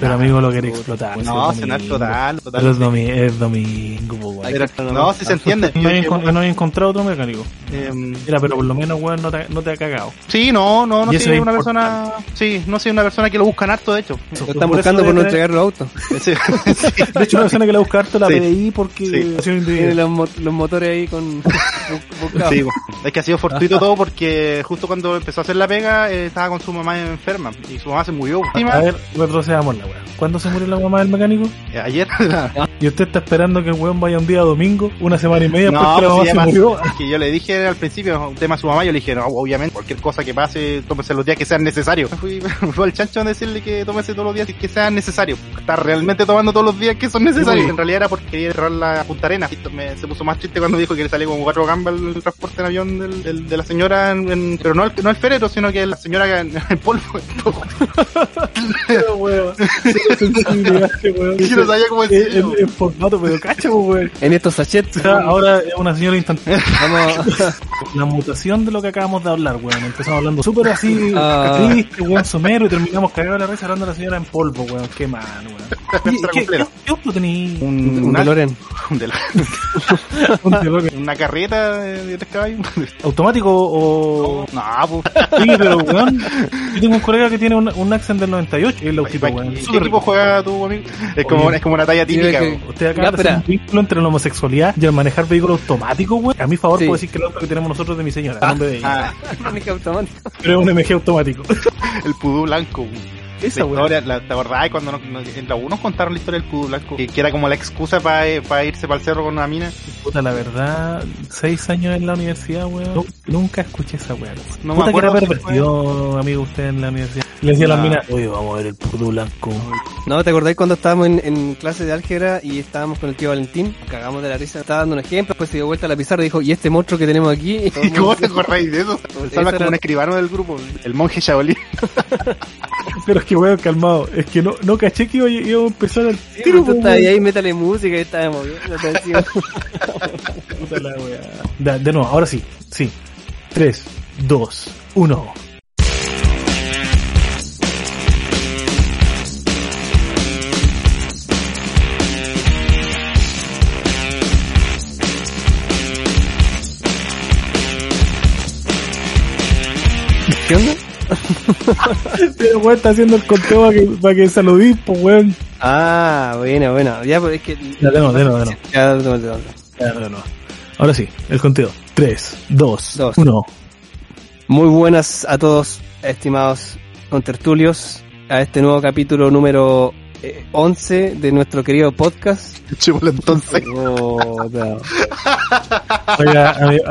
Pero amigo lo quería explotar. No, cenar domingo. total, total. Pero es, domi- es domingo, no, si se entiende. No Yo he, no encontrado otro mecánico. em, Mira, pero por lo menos, weón, no te, no te ha cagado. sí, no, no, no soy es una persona. Sí, no soy una persona que lo buscan harto, de hecho. Lo están buscando por no entregar los autos. Sí, sí. De hecho, una persona que la busca harto la Sí. PDI porque Tiene los, mo- los motores ahí con. Sí, es que ha sido fortuito todo porque justo cuando empezó a hacer la pega eh, estaba con su mamá enferma y su mamá se murió. A ver, retrocedamos la weón. ¿Cuándo se murió la mamá del mecánico? Eh, Ayer. Y usted está esperando que el weón vaya un día domingo, una semana y media, No, porque la pues mamá se murió. es que yo le dije al principio, un tema a su mamá, yo le dije, no, obviamente, cualquier cosa que pase, tómese los días que sean necesarios. Fui, fui al chancho a decirle que tómese todos los días que sean necesarios. Está realmente tomando todos los días que son necesarios. Sí. En realidad era porque quería cerrar la Punta Arena. Me- se puso más triste cuando dijo que le salía como cuatro gambas el transporte en avión del, del- de la señora, en- en- pero no el, no el ferero, sino que la señora en, en polvo. Sensibilidad, no sabía cómo En- decirlo. en- en formato, pero cacha, po, weón. En estos sachets. Ahora es una señora instantánea. Vamos. La mutación de lo que acabamos de hablar, weón. Empezamos hablando súper así, Ah. triste, weón, somero, y terminamos cagados la risa hablando de la señora en polvo, weón. Qué mal, weón. ¿Y Nuestra ¿Qué, completa. qué, qué auto tení? Un, Un una, DeLorean. un DeLorean. ¿Un DeLorean una carreta de, tres caballos. ¿Automático o...? No, pues. Sí, pero, weón, yo tengo un colega que tiene un, un Accent del 98, y el autito, weón. ¿Qué Súper equipo juega tu amigo? Es como, Oye. es como una talla típica. que-. Usted acaba de hacer un vínculo entre la homosexualidad y el manejar vehículos automáticos, güey. A mi favor Sí. puedo decir que el auto que tenemos nosotros es de mi señora, a nombre de ella. Ah, automática. Pero es un MG automático. el pudú blanco. po. Esa, La historia, la, ¿te acordás cuando nos- nos- en la contaron la historia del pudú blanco? Que, que era como la excusa para irse para el cerro con una mina. Puta, la verdad, seis años en la universidad, weón. Nu- Nunca escuché esa weá. No me Puta que era acuerdo si pervertido, amigo, usted en la universidad. Le decía a las Ah. minas, oye, vamos a ver el puto blanco. No, ¿te acordáis cuando estábamos en, en clase de álgebra y estábamos con el tío Valentín? Cagamos de la risa, estaba dando un ejemplo, después se dio vuelta a la pizarra y dijo, ¿y este monstruo que tenemos aquí? Y todo el ¿Y cómo te acordáis de eso? Salva era- como un escribano del grupo. El monje Shaolin. Pero es que, weón, calmado. Es que no, no caché que iba, iba a empezar el Sí, tiro, tú weón. ahí, métale música y estábamos moviendo la atención. Puta la weá. Da- De nuevo, ahora sí. Sí. 3, 2, 1. Pero weón está haciendo el conteo para que, para que saludís, pues weón. Ah, bueno, bueno. Ya, pues es que... Ya, de nuevo, de nuevo, de nuevo. Ya, de nuevo, de nuevo. Ya, de nuevo. Ahora sí, el conteo. 3, 2, Dos. 1. Muy buenas a todos, estimados contertulios, a este nuevo capítulo número 11 de nuestro querido podcast. Echémosle entonces. Oh, no. Oiga, amigo,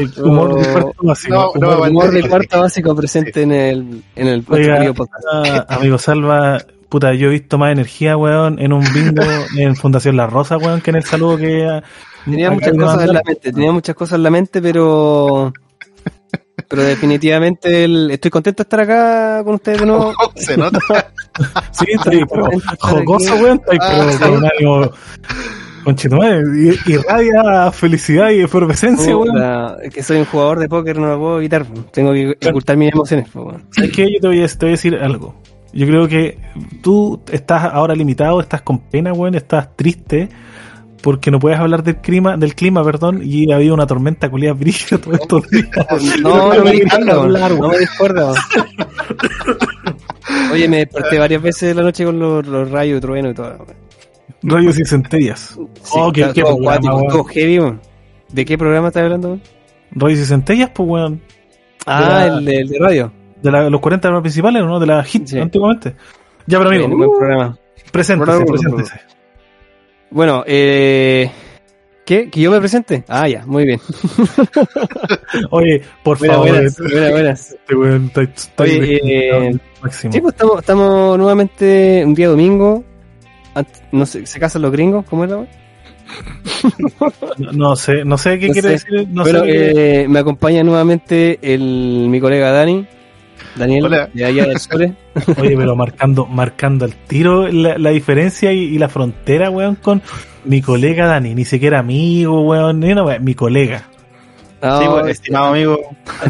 el humor de cuarto básico. No, humor- de cuarto básico presente en el, en el Oiga, querido podcast. amigo Salva, puta, yo he visto más energía, weón, en un bingo en Fundación La Rosa, weón, que en el saludo que... Tenía muchas cosas en la mente, tenía muchas cosas en la mente, pero pero definitivamente el- estoy contento de estar acá con ustedes de nuevo. Se nota. Sí, está ahí, pero jocoso, weón, está ahí, Ah, pero sí. con un ánimo... Conchetumadre, y- irradia felicidad y efervescencia, weón. Es que soy un jugador de póker, no lo puedo evitar. Tengo que ocultar mis emociones. bueno. ¿Sabes qué? Yo te voy, a, te voy a decir algo. Yo creo que tú estás ahora limitado, estás con pena, weón, estás triste porque no puedes hablar del clima, del clima, perdón, y ha habido una tormenta culiada brígida todos estos días. No, no me hablar, no weón. me. Oye, me desperté varias veces la noche con los, los rayos, trueno y todo. Rayos y centellas. oh, qué, qué todo programa, cuático, weón. todo heavy, weón. ¿De qué programa estás hablando? Rayos y centellas, pues, weón. Ah, la- el de, el de radio. De la- los 40 programas principales, ¿no? De la hit, Sí. antiguamente. Ya, pero amigo, Sí, buen programa. preséntese, preséntese. Bueno, eh... ¿Qué? ¿Que yo me presente? Ah, ya, muy bien. Oye, por Buenas, favor, buenas, buenas, buenas. este weón está- está Oye, desquiciado eh. Sí, pues estamos, estamos nuevamente un día domingo. No sé, ¿se casan los gringos? ¿Cómo es la wea? No, no sé, no sé qué No quiere sé. decir. No Bueno, sé qué- eh, me acompaña nuevamente el, mi colega Dani. Daniel, Hola. de allá del Sole. Oye, pero marcando, marcando el tiro la, la diferencia y, y la frontera, weón, con mi colega Dani. Ni siquiera amigo, weón, ni una weón, mi colega. No, Sí, pues, estimado amigo.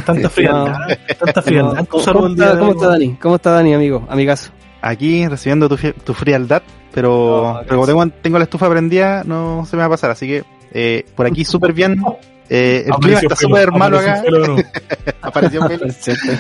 Tanta frialdad, tanta frialdad. no, ¿Cómo, saludo cómo está, cómo está Dani? ¿Cómo está Dani, amigo? Amigazo. aquí recibiendo tu, tu frialdad, pero, No, pero como tengo, tengo la estufa prendida, no se me va a pasar, así que eh, por aquí súper bien. Eh, el clima está súper malo apareció acá, pelo apareció pelo. Cierto.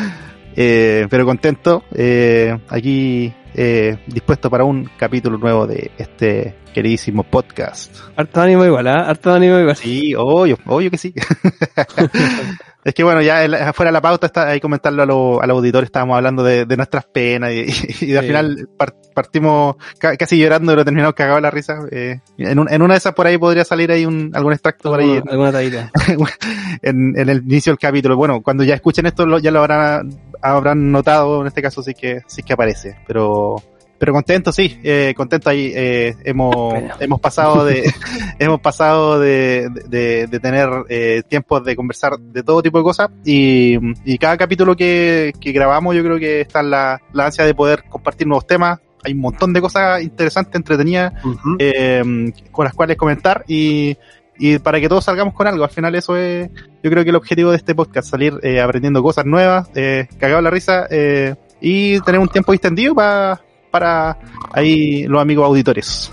Eh, pero contento, eh, aquí eh, dispuesto para un capítulo nuevo de este queridísimo podcast. Harto ánimo igual, ¿ah? Harto ánimo igual. Sí, obvio, obvio que sí. es que bueno, ya afuera de la pauta está ahí comentarlo a, lo- al auditor, estábamos hablando de, de nuestras penas y, y al Sí. final par- partimos ca- casi llorando, pero terminamos cagados la risa. Eh, en, un- en una de esas por ahí podría salir ahí un, algún extracto por ahí Alguna, en, en el inicio del capítulo. Bueno, cuando ya escuchen esto lo- ya lo habrán, habrán notado, en este caso sí que, sí que aparece. Pero, pero contento, sí, eh, contento ahí. eh, hemos, hemos pasado de, hemos pasado de, de, de tener eh, tiempos de conversar de todo tipo de cosas y, y cada capítulo que, que grabamos yo creo que está en la, la ansia de poder compartir nuevos temas. Hay un montón de cosas interesantes, entretenidas, eh, con las cuales comentar y, y para que todos salgamos con algo. Al final eso es, yo creo que el objetivo de este podcast, salir eh, aprendiendo cosas nuevas, eh, cagado la risa eh, y tener un tiempo distendido para para ahí los amigos auditores.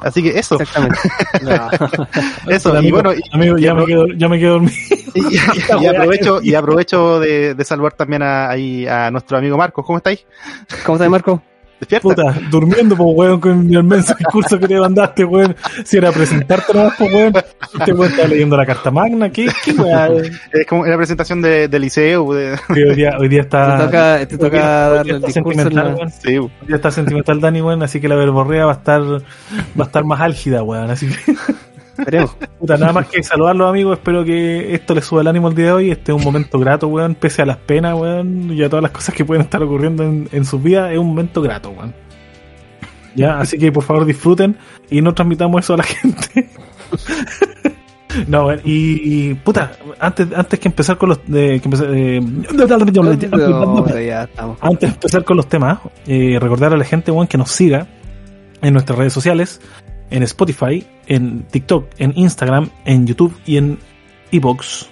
Así que eso, Exactamente. No. eso, y bueno, y, amigo, ya y- me quedo, ya me quedo dormido. y- y aprovecho, y aprovecho de, de saludar también a, ahí a nuestro amigo Marcos. ¿Cómo estáis? ¿Cómo estás, Marco? ¿Despierta? Puta, durmiendo, pues, weón, con el inmenso discurso que te mandaste, weón. Si era presentarte nomás, pues, weón. Este weón está leyendo la carta magna. ¿Qué, qué weón? Es como la presentación de, del liceo. de- Hoy día, hoy día está. Te toca, te toca día- darle el discurso. en sentimental, la- weón. sí, Hoy día está sentimental Dani, weón, así que la verborrea va a estar, va a estar más álgida, weón. Así que, Esperemos. puta, nada más que saludarlos, amigos. Espero que esto les suba el ánimo el día de hoy. Este es un momento grato, weón, pese a las penas, weón, y a todas las cosas que pueden estar ocurriendo en, en sus vidas. Es un momento grato, weón. Ya, así que por favor disfruten y no transmitamos eso a la gente. No, y, y, puta, antes, antes que empezar con los de, que eh, antes de empezar con los temas, eh, recordar a la gente weón, que nos siga en nuestras redes sociales, en Spotify, en TikTok, en Instagram, en YouTube y en iBox,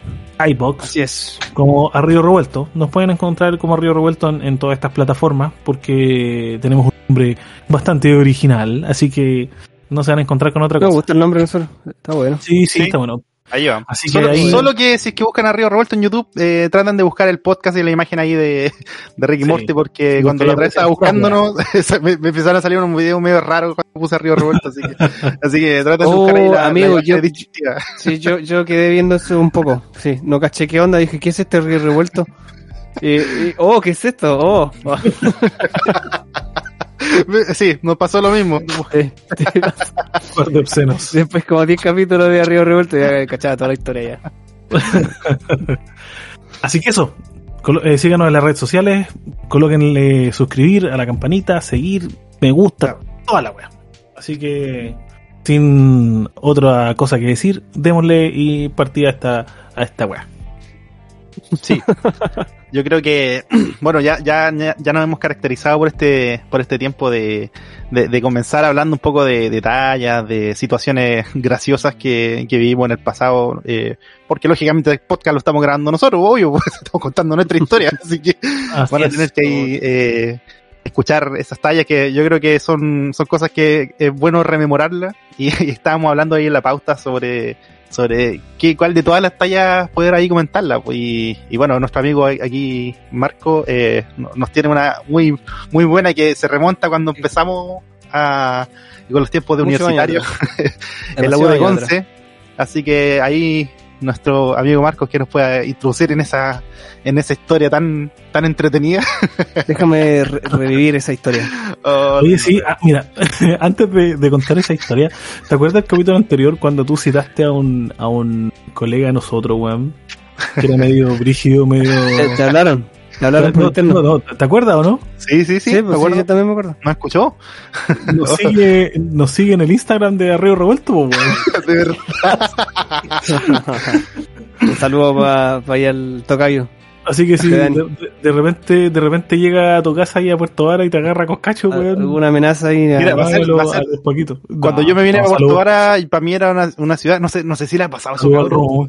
iBox, Así es. como a Río Revuelto. Nos pueden encontrar como a Río Revuelto en, en todas estas plataformas porque tenemos un nombre bastante original, así que no se van a encontrar con otra Me cosa. gusta el nombre nosotros. Está bueno. Sí, sí, Sí. está bueno. Ahí va. Así que solo, ahí- solo que si es que buscan a Río Revuelto en YouTube, eh, tratan de buscar el podcast y la imagen ahí de, de Ricky Sí. Morty, porque cuando la otra vez estaba buscándonos, me, me empezaron a salir unos videos medio raros cuando puse a Río Revuelto, así que, así que traten de Oh, buscar ahí la, amigo, la yo-. Sí, yo, yo quedé viendo eso un poco. Sí, no caché qué onda. Dije, ¿qué es este río revuelto? Y, y- oh, ¿qué es esto? Oh. Sí, nos pasó lo mismo. De obscenos. Después como 10 capítulos de Río Revuelto ya cachaba toda la historia ya. Así que eso, eh, síganos en las redes sociales, colóquenle suscribir a la campanita, seguir, me gusta, toda la wea. Así que, sin otra cosa que decir, démosle y partida a esta, a esta wea. Sí. Yo creo que, bueno, ya, ya, ya nos hemos caracterizado por este, por este tiempo de, de, de comenzar hablando un poco de, de tallas, de situaciones graciosas que, que vivimos en el pasado, eh, porque lógicamente el podcast lo estamos grabando nosotros, obvio, pues estamos contando nuestra historia, así que Así van a es. tener que ahí, eh, escuchar esas tallas que yo creo que son, son cosas que es bueno rememorarlas y, y estábamos hablando ahí en la pauta sobre sobre qué, cuál de todas las tallas poder ahí comentarla pues, y, y bueno nuestro amigo aquí Marco eh, no- nos tiene una muy muy buena que se remonta cuando empezamos a con los tiempos de universitario en la U de. Conce. así que ahí nuestro amigo Marcos que nos pueda introducir en esa en esa historia tan tan entretenida Déjame re- revivir esa historia. Oh, Oye, sí, ah, mira, antes de, de contar esa historia, ¿te acuerdas del capítulo anterior cuando tú citaste a un, a un colega de nosotros, weón? Que era medio brígido, medio... ¿Te, te hablaron? ¿Te hablaron por No, interno? no, no, ¿Te acuerdas o no? sí sí sí, Sí, me pues sí, acuerdo. yo también me acuerdo. ¿no escuchó? Nos sigue, nos sigue en el Instagram de Arreo Revuelto, pues, weón. de verdad Un saludo para allá al tocayo. Así que si Te de, repente de repente llega a tu casa ahí a Puerto Vara y te agarra coscacho, weón. Alguna amenaza ahí. Mira, va a ser- va a ser- a los Paquitos. Cuando No, yo me vine no, a Puerto. Vara, y para mí era una, una ciudad, no sé, no sé si le ha pasado eso.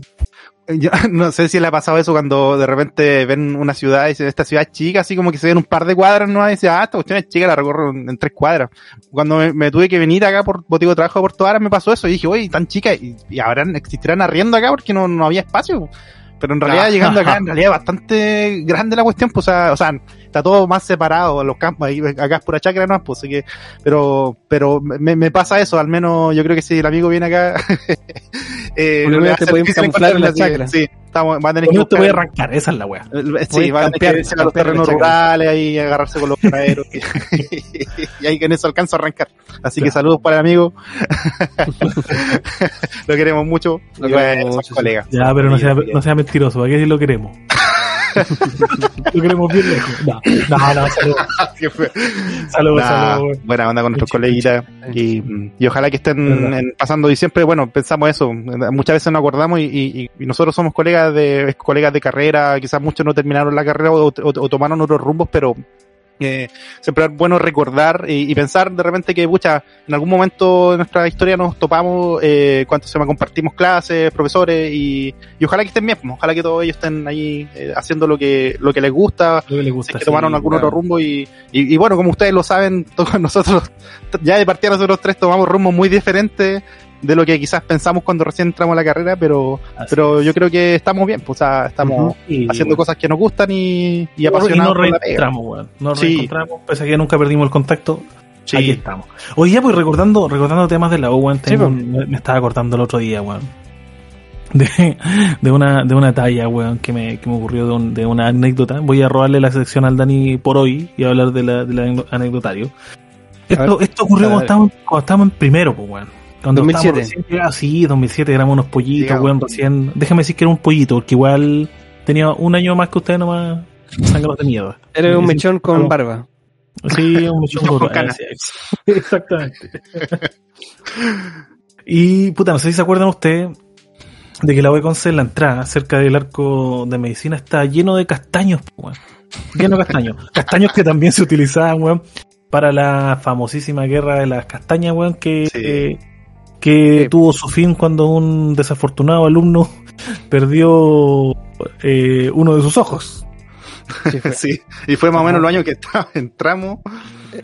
Yo no sé si le ha pasado eso cuando de repente ven una ciudad y dicen, esta ciudad es chica, así como que se ven un par de cuadras, ¿no? Y dicen, ah, esta cuestión es chica, la recorro en, en tres cuadras. Cuando me, me tuve que venir acá por motivo de trabajo a Puerto Vara, me pasó eso y dije, oye, tan chica, y, y habrán, existirán arriendo acá porque no, no había espacio. Pero en realidad, llegando acá, en realidad bastante grande la cuestión, pues, o sea, o sea, está todo más separado, los campos, ahí, acá es pura chacra, no, pues, así que, pero, pero me, me pasa eso, al menos yo creo que si el amigo viene acá, eh, lo te camuflar en la chacra. Sí, sí, estamos, va a tener que te voy a arrancar, esa es la weá. Sí, Pueden va a tener campear, que irse a los terrenos rurales ahí agarrarse con los paraderos y ahí que en eso alcanzo a arrancar. Así que saludos para el amigo. lo queremos mucho. Lo bueno, queremos mucho, sí. colegas. Ya, pero no sea, no sea mentiroso, ¿para qué decir lo queremos? Lo queremos bien lejos. No, no, no, saludos, saludos, Nah, saludos. buena onda con nuestros coleguitas. y, y ojalá que estén en- pasando y siempre bueno pensamos eso. Muchas veces nos acordamos y, y- y nosotros somos colegas de colegas de carrera. Quizás muchos no terminaron la carrera o, o- o tomaron otros rumbos pero eh, siempre es bueno recordar y, y pensar de repente que pucha en algún momento de nuestra historia nos topamos eh, cuánto se llama compartimos clases profesores y, y ojalá que estén bien pues, ojalá que todos ellos estén ahí eh, haciendo lo que lo que les gusta Lo que le si gusta. es que tomaron algún weón. otro rumbo y, y, y bueno, como ustedes lo saben, todos nosotros, ya de partida nosotros tres tomamos rumbos muy diferentes de lo que quizás pensamos cuando recién entramos a la carrera, pero, Así pero es. yo creo que estamos bien, pues, o sea, estamos. Y, haciendo cosas que nos gustan y, y y apasionados nos la pega. reencontramos, weón. Nos Sí. reencontramos, pese a que nunca perdimos el contacto. Sí. Aquí estamos. Oye, ya pues recordando, recordando temas de la U, weón, Sí, pues. me, me estaba acordando el otro día, weón. De, de una, de una talla, weón, que me, que me ocurrió de, un- de una anécdota. Voy a robarle la sección al Dani por hoy y hablar de la, del ane- anecdotario. Esto, esto ocurrió cuando estábamos, cuando estábamos en primero, pues, weón. Cuando 2007. estábamos recién llegados, sí, 2007 éramos unos pollitos, weón, recién. Déjame decir que era un pollito, porque igual tenía un año más que ustedes nomás sangrados de miedo. Era un mechón con barba. Sí, un mechón Con con canas. Exactamente. y, puta, no sé si se acuerdan ustedes de que la UECONCE en la entrada, cerca del arco de medicina, está lleno de castaños, weón. Lleno de castaños. castaños que también se utilizaban, weón, para la famosísima guerra de las castañas, weón, que, Sí. eh, que Sí. tuvo su fin cuando un desafortunado alumno perdió eh, uno de sus ojos. Sí, fue. Sí, y fue más o menos los años que está- entramos.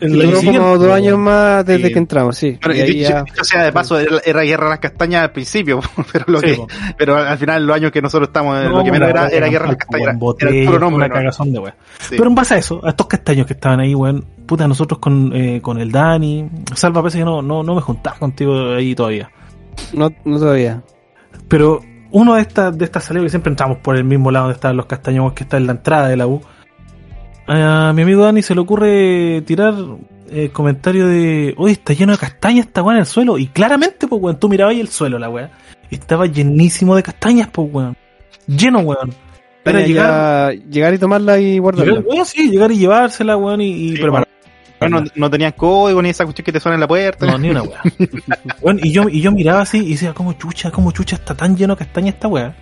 El Duró como dos años más desde Sí. que entramos, sí. Bueno, Y y ahí dicho, ya- dicho sea de paso, era, guerra a las castañas al principio, pero lo Sí, que, po. pero al final los años que nosotros estamos, No, lo que menos era, guerra a las castañas, weón, era, botellas, era el puro nombre. una ¿no? cagazón de weón. Sí. Pero en base a eso, a estos castaños que estaban ahí, weón, puta, nosotros con, eh, con el Dani, Salva, parece que no, no, no me juntaba contigo ahí todavía. No, no todavía. Pero uno de estas, de estas salidas que siempre entramos por el mismo lado donde estaban los castaños, que está en la entrada de la U. A mi amigo Dani se le ocurre tirar el comentario de, oye, está lleno de castañas esta weá en el suelo. Y claramente, pues weón, tú mirabas ahí el suelo, la weá. Estaba llenísimo de castañas, pues weón. Lleno, weón. Era llegar, llegar, y tomarla y guardarla. llegar, weón, sí, llegar y llevársela, weón, y, y Sí, preparar. No, no tenían código ni esa cuestión que te suena en la puerta. No, ni una weá. Weón, y yo, y yo miraba así y decía, ¿cómo chucha, cómo chucha está tan lleno de castaña esta weá?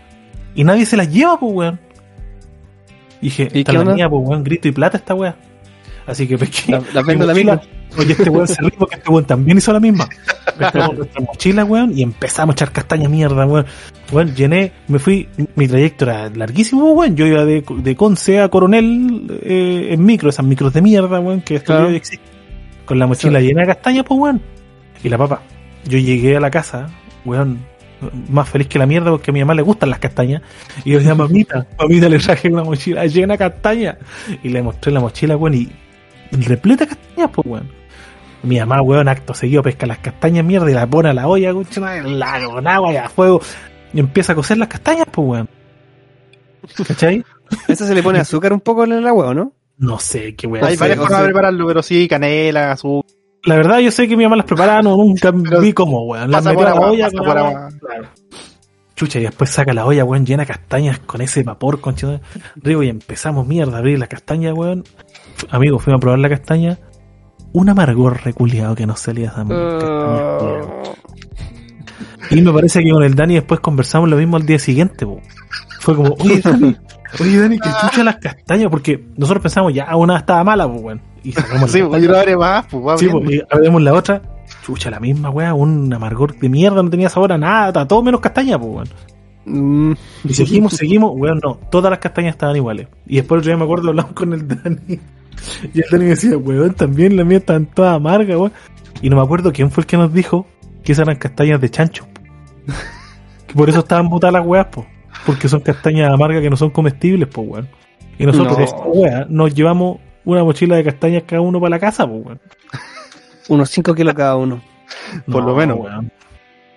Y nadie se las lleva, pues weón. Dije, ¿Y esta qué la mía, pues weón, grito y plata esta weá. Así que pesqué. La, la vendo la misma. Oye, este weón se ríe porque este weón también hizo la misma. Pescamos nuestra mochila, weón, y empezamos a echar castaña mierda, weón. Weón, llené, me fui, mi trayecto era larguísimo, weón. Yo iba de, de Conce a Coronel eh, en micro, esas micros de mierda, weón, que esto Claro. existe. Con la mochila llena de castaña, pues, weón. Y la papa. Yo llegué a la casa, weón, más feliz que la mierda porque a mi mamá le gustan las castañas. Y yo decía, mamita, mamita, le traje una mochila llena de castaña. Y le mostré la mochila, weón, y repleta de castañas, pues, weón. Mi mamá, weón, acto seguido pesca las castañas mierda y la pone a la olla, weón, la con agua y a fuego. Y empieza a cocer las castañas, pues, weón. ¿Cachai? Esa se le pone azúcar un poco en el agua, ¿o no? No sé qué weón. Hay varias formas de prepararlo, pero sí, canela, azúcar. La verdad, yo sé que mi mamá las preparaba, no, nunca Pero vi cómo, weón. Las a la agua, olla pasa con por agua. agua. Claro. Chucha, y después saca la olla, weón, llena de castañas con ese vapor, concha. Rigo, y empezamos, mierda, a abrir la castaña, weón. Amigo, fuimos a probar la castaña. Un amargor reculeado que nos salía esa weón. Y me parece que con el Dani después conversamos lo mismo al día siguiente, po. Fue como, oye, Dani, Oye, Dani, que chucha las castañas, porque nosotros pensamos, ya, una estaba mala, pues, weón. Y sacamos Sí, la pues, no abre más, pues, Sí, pues, y abrimos la otra, chucha, la misma, weá, un amargor de mierda, no tenía sabor a nada, todo menos castaña, pues, weón. Mm, Y seguimos, seguimos, weón, no, todas las castañas estaban iguales. Y después otro día me acuerdo, hablamos con el Dani, y el Dani me decía, weón, también las mías están todas amargas, weón. Y no me acuerdo quién fue el que nos dijo que esas eran castañas de chancho. Que por eso estaban botadas las weas, pues. Porque son castañas amargas que no son comestibles, pues, weón. Y nosotros No. esa wea nos llevamos una mochila de castañas cada uno para la casa, pues, weón. unos 5 kilos cada uno. Por lo menos. weón.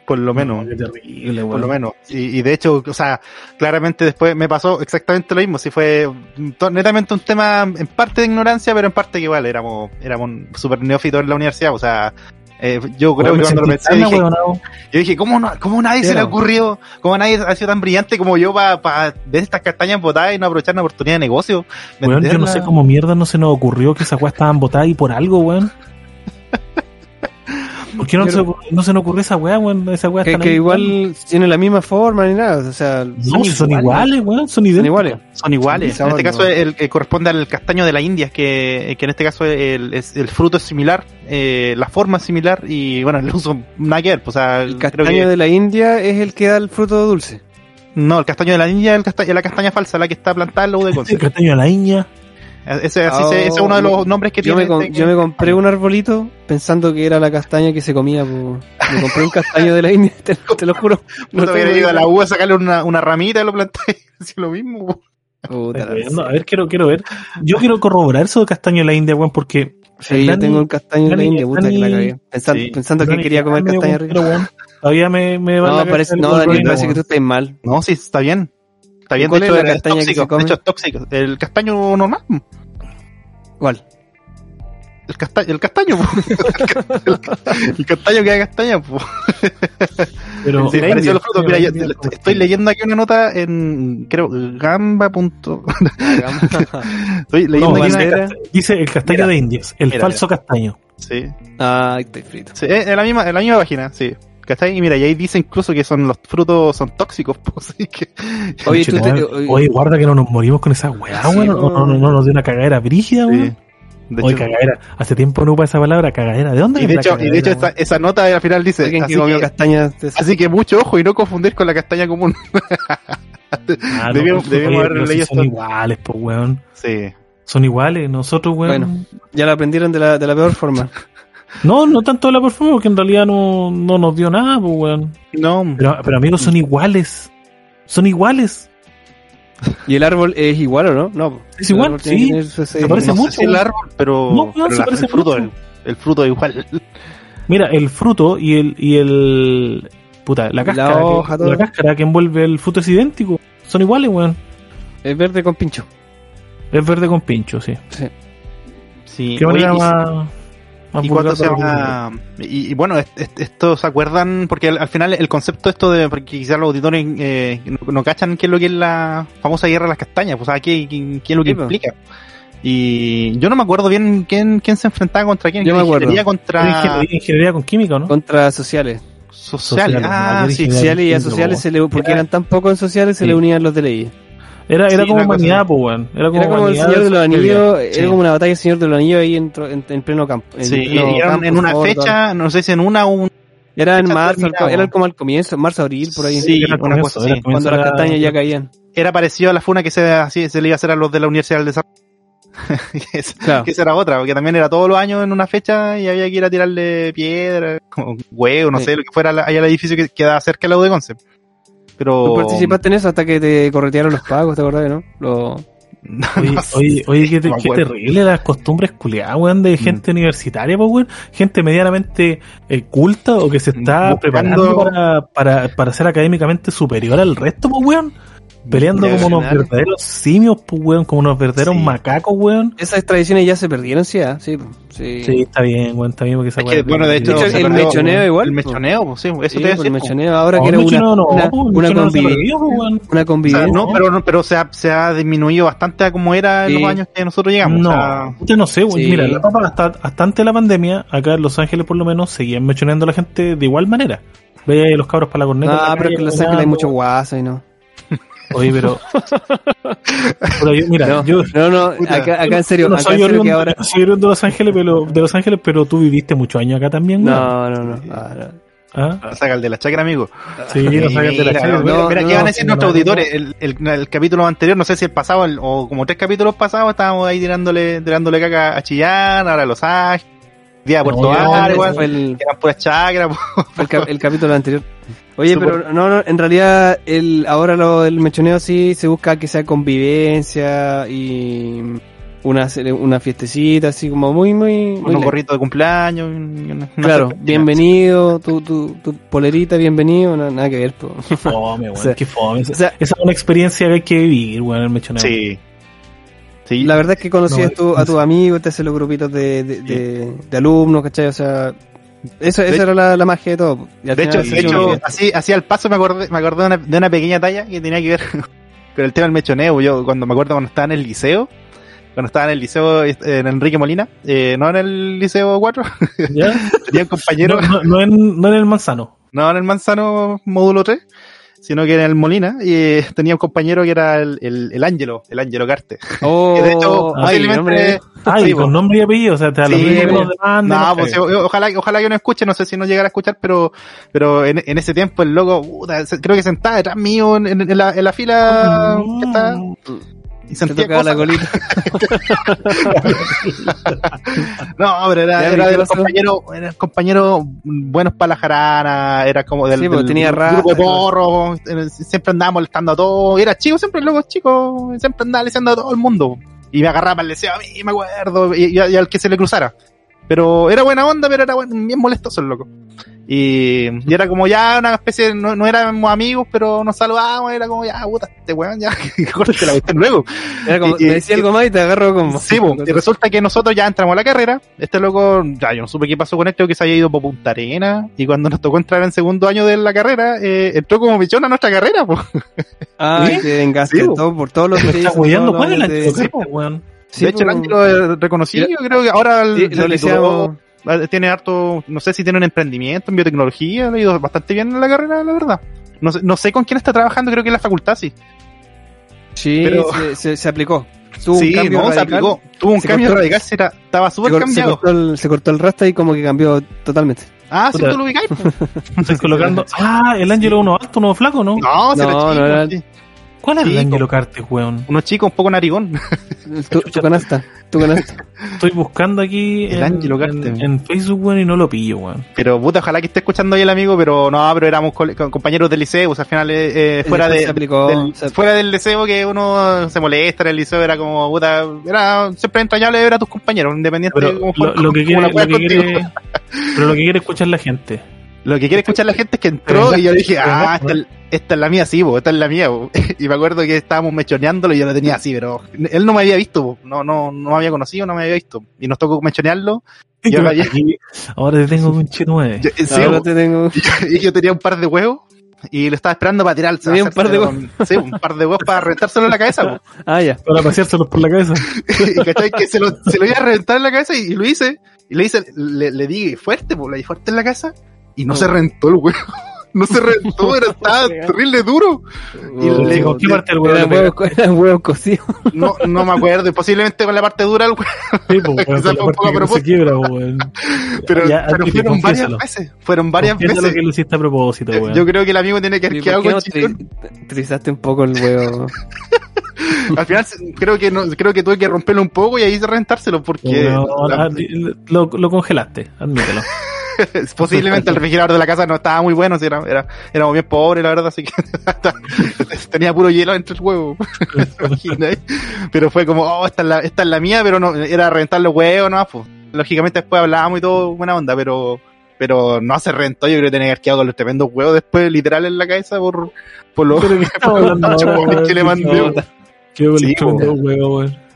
Por lo menos. No, qué terrible, Por lo menos. Y, y de hecho, o sea, claramente después me pasó exactamente lo mismo. Si fue netamente un tema en parte de ignorancia, pero en parte que igual éramos, éramos súper neófitos en la universidad. O sea, eh, yo creo que cuando lo pensé, dije, yo dije, ¿cómo, no, cómo nadie se le Claro. ocurrió? ¿Cómo nadie ha sido tan brillante como yo para ver estas castañas botadas y no aprovechar una oportunidad de negocio? Weón, yo no sé cómo mierda no se nos ocurrió que esas weas estaban botadas y por algo, weón. ¿Por qué no, se, no se nos ocurrió esa wea, weón? Esa wea Que, que igual tienen la misma forma ni nada. O sea, No, son iguales, weón, son idénticos. Son iguales. Son iguales. En este caso el, el corresponde al castaño de la India, que, que en este caso el, es- el fruto es similar, eh, la forma es similar y bueno, el uso nada que ver. pues, O sea, El creo castaño que- de la India es el que da el fruto dulce. No, el castaño de la India es el casta- la castaña falsa, la que está plantada en la de el castaño de la Iña. Ese, así se- ese es uno de los nombres que yo tiene. me, este- yo me compré un arbolito pensando que era la castaña que se comía. po. Me compré un castaño de la India, te, te lo juro. No Puta, hubiera ido a la. U a sacarle una, una ramita y lo planté. Así lo mismo. po. Puta la No, a ver, quiero, quiero ver. Yo quiero corroborar eso de castaño de la India, weón, porque. Sí, yo tengo un castaño de la India, puta que la cagué. Pensando, sí. pensando que quería comer castaña rica. Todavía me, me va No, la parece, el no, Daniel, parece que tú estás mal. No, sí, está bien. Está bien, de cuál es hecho, la es que tóxico. se come? De hecho, es tóxico. El castaño normal. ¿Cuál? El, casta el castaño, po. el, el castaño que da castaña, po. Pero, Sí, la pareció India, los frutos. Mira, yo la India, estoy leyendo aquí una nota en, creo, gamba. punto- Estoy leyendo No, aquí una. Dice el castaño Mira, de Indias, el mira, falso castaño. sí, Ah, estoy frito. sí, es en la misma, en la misma página, sí. ¿Cachai? Y mira, y ahí dice incluso que son los frutos son tóxicos, pues, así que Oye, tú te- Conchetumare. oye- Oye, guarda que no nos morimos con esa weá, Sí, weón. No, no, no, nos dio una cagadera brígida, sí. weón. De Oye, hecho, cagadera. Hace tiempo no upa esa palabra, cagadera. ¿De dónde y de hecho, la y de hecho cagadera, esa, esa nota al final dice, Alguien así que castañas de así que mucho ojo y no confundir con la castaña común. Ah, debíamos- oye, debíamos haber pero si leído Son esto. iguales, pues, weón. Sí. Son iguales. Nosotros, weón. Bueno. Ya lo aprendieron de la, de la peor forma. No, no tanto de la performance, porque en realidad no, no nos dio nada, pues, weón. No, Pero, pero amigos, son iguales. Son iguales. ¿Y el árbol es igual o no? No. Es igual, sí. ese- Se parece no sé mucho. si el árbol, pero, No, weón, pero se la- parece el fruto, mucho. el, el fruto es igual. Mira, el fruto y el, y el, puta, la La cáscara, hoja, que, la cáscara que envuelve el fruto es idéntico. Son iguales, weón. Es verde con pincho. Es verde con pincho, sí. Sí. ¿Qué Oye, más ¿Y cuánto se llama? Y, y bueno, est- est- esto se acuerdan, porque al, al final el concepto esto de, porque quizás los auditores eh, no, no cachan qué es lo que es la famosa guerra de las castañas, pues, ¿sabes qué, qué, qué es lo que Sí, pues. implica? Y yo no me acuerdo bien quién, quién se enfrentaba contra quién. Yo me acuerdo. Ingeniería contra ingeniería, ingeniería con química, ¿no? Contra sociales. sociales. Sociales, Ah, sí. Sociales y a sociales se le, porque Era- eran tan pocos en sociales se Sí. le unían los de ley. Era, era Sí, como humanidad, pues, weón. Era como, Era como el Señor de los. Anillos, Sí. era como una batalla del Señor de los Anillos ahí en, en, en pleno campo. En Sí, y pleno eran campo, en una foro, fecha, no sé si en una o un... Era en marzo, era como al comienzo, marzo, abril, por ahí. Sí, Era el una cosa era así. cuando las de la- castañas ya caían. Era parecido a la funa que se, así, se le iba a hacer a los de la Universidad del Desarrollo. que, es- Claro. que esa era otra, porque también era todos los años en una fecha y había que ir a tirarle piedra, como huevo, no Sí. sé, lo que fuera allá al edificio que quedaba cerca de la U de Conce. Pero... Tú participaste en eso hasta que te corretearon los pagos, ¿te acordás, no? Lo- No, Oye, no oye, oye, qué, qué terrible las costumbres culiadas, weón, de gente universitaria, pues, weón. Gente medianamente eh, culta o que se está Buscando- preparando para, para, para ser académicamente superior al resto, pues, weón. Peleando como unos verdaderos simios, pues, weón, como unos verdaderos Sí. macacos, weón. Esas tradiciones ya se perdieron, sí, ¿ah? sí. Sí. Sí, está bien, weón, está bien porque esa Es que, bueno, de hecho, se el mechoneo igual, El mechoneo, pues sí, eso Sí, te iba a por el mechoneo, ahora No, que era una, no, no, una, una, se weón. una O sea, convivencia. no, pero, no- pero se, ha, se ha disminuido bastante a como era en los años que nosotros llegamos. No, o sea, yo no sé. Sí. Mira, la papa hasta, hasta antes de la pandemia, acá en Los Ángeles por lo menos, seguían mechoneando a la gente de igual manera. Veía ahí los cabros para la corneta. la pero que en Los Ángeles hay mucho guaso y no. Oye, pero. pero yo- mira, No, yo. no, no, Puta. acá, acá en serio, yo no acá soy en serio oriundo, que ahora... soy oriundo de Los Ángeles, pero, de Los Ángeles, pero tú viviste muchos años acá también, weón. No, no, no. ah, no. ¿Ah? Saca el de la chacra, amigo. Sí, no sabías de la chacra. no, mira no, qué van a no, decir no, nuestros no, auditores. El, el, el capítulo anterior, no sé si el pasado el- o como tres capítulos pasados, estábamos ahí tirándole, tirándole caca a Chillán, ahora a Los Ángeles, día a Puerto No, el, que eran puras chacras. el, el capítulo anterior. Oye, pero no, no, en realidad el, ahora lo del mechoneo sí se busca que sea convivencia y una, una fiestecita así como muy, muy... muy unos light. gorritos de cumpleaños. y una- una Claro, bienvenido, tu, tu, tu polerita, bienvenido, na- nada que ver. po. Fome, weón, O sea, qué fome. O sea, Esa es una experiencia que hay que vivir, weón, el mechoneo. Sí. Sí. la verdad es que conocí No, a, tu- a tus amigos, te hacen los grupitos de, de, de, de alumnos, ¿cachai? O sea, eso, De- esa era la, la magia de todo. De hecho, de así, así al paso me acordé, me acordé de, una, de una pequeña talla que tenía que ver con el tema del mechoneo. Yo cuando me acuerdo cuando estaba en el liceo, cuando estaba en el liceo en Enrique Molina, eh, no en el liceo 4, ¿Ya? tenía un compañero, No, no, no en, no en el manzano. no en el Manzano módulo 3, sino que en el Molina, y eh, tenía un compañero que era el, el, el Ángelo, el Ángelo Carte. Oh, Que de hecho, ay, posiblemente- hombre. Ay, Sí, con nombre y apellido, o sea, te da lo Sí, mismo que No, no pues yo- ojalá, ojalá que no escuche, no sé si no llegara a escuchar, pero, pero en, en ese tiempo el loco, creo que sentaba detrás mío en, en- en la, en la fila que está, y Se sentía tocaba la cosas. colita. No, pero era, era ¿qué de los compañeros, eran compañeros buenos para la jarana, era como del, Sí, pues, del tenía grupo de porro, siempre andaba molestando a todos, era chico, siempre loco chico, siempre andaba leseando a todo el mundo. Y me agarraba el deseo a mí, me acuerdo, y, y- y al que se le cruzara. Pero era buena onda, pero era buen- bien molestoso el loco. Y, y era como ya una especie, de- no, no éramos amigos, pero nos saludábamos, era como ya, puta, este weón, ya, córtate la cuestión luego. Era como, Y- me decía algo más y te agarro como... Sí, po, y resulta que nosotros ya entramos a la carrera. Este loco, ya yo no supe qué pasó con él, creo que se había ido por Punta Arena. Y cuando nos tocó entrar en segundo año de la carrera, eh, entró como bichón a nuestra carrera, po. Ay, te vengaste Sí, todo por todo lo que Me hueando, todos ¿cuál es los la de- sí, po, weón? Sí, de hecho, el po. Ángel lo reconocí, Mira. yo creo que ahora Sí, lo tituló, liceamos- eh, tiene harto, no sé si tiene un emprendimiento en biotecnología, le ha ido bastante bien en la carrera, la verdad. No sé, no sé con quién está trabajando, creo que en la facultad sí. Sí, Pero- se, se, se aplicó. Tuvo sí, un cambio no, se aplicó. Tuvo un Se cambio cortó- radical, se era- estaba Se, súper cambiado. cortó el, se cortó el rasta y como que cambió totalmente. Ah, sí, Puta. tú lo ubicáis. Estoy colocando. Ah, el Ángelo uno alto, uno flaco, ¿no? No, se No, era chico, no era- sí. ¿Cuál es Sí, el Ángelo po. Cartes, weón? Unos chicos un poco narigón. Tu, tu canasta, tu canasta. Estoy buscando aquí El en, Ángelo Cartes. en, en Facebook, weón, y no lo pillo, weón. Pero puta, ojalá que esté escuchando ahí el amigo, pero no, pero éramos compañeros del liceo, o sea, al final eh, eh, fuera de aplicó, del, se- fuera del liceo que uno se molesta en el liceo era como puta, era siempre entrañable ver a tus compañeros, independiente Pero de cómo lo, fueran- lo que cómo quiere, la lo juegan que contigo. quiere, pero lo que quiere escuchar la gente. Lo que quiere escuchar la gente es que entró y yo dije, ah, esta, es- esta es la mía, sí, bo, esta es la mía. bo. Y me acuerdo que estábamos mechoneándolo y yo lo tenía así, pero él no me había visto, bo. no, no, no me había conocido, no me había visto. Y nos tocó mechonearlo. Y yo, había- ahora te tengo un chino nueve. yo- sí, Ahora bo. te tengo... y yo tenía un par de huevos y lo estaba esperando para tirar. Tenía un par de huevos. Sí, un par de huevos para reventárselo en la cabeza. Ah, ya. Para paseárselos por la cabeza. y cachai que se lo, se lo iba a reventar en la cabeza y, y lo hice. Y le hice, le, le di fuerte, pues le di fuerte en la casa y no No. se reventó el huevo. No se reventó, era, estaba terrible duro. Y Oh, le digo, ¿Con qué parte del huevo huevos, pegaste? eran huevos cocidos. No, no me acuerdo, y posiblemente con la parte dura del huevo, Sí, Quizás fue un poco parte a que no se quiebra, weón. pero, Ya, pero fueron varias veces. Fueron varias veces. que lo hiciste a propósito, weón. Yo creo que el amigo tiene que haber ¿Por quedado con no tri- trizaste un poco el huevo? Al final creo que no, creo que tuve que romperlo un poco y ahí reventárselo porque Weón, la- ah, lo, lo congelaste, admítelo. posiblemente el refrigerador de la casa no estaba muy bueno, si era, era, éramos bien pobres la verdad, así que tenía puro hielo entre el huevo. Pero fue como, oh, esta es la, esta es la mía, pero no, era reventar los huevos, no, pues. Lógicamente después hablábamos y todo, buena onda, pero pero no se reventó, yo creo que tenía que quedado con los tremendos huevos después, literal, en la cabeza por, por los Pero que le mandé. Qué Sí,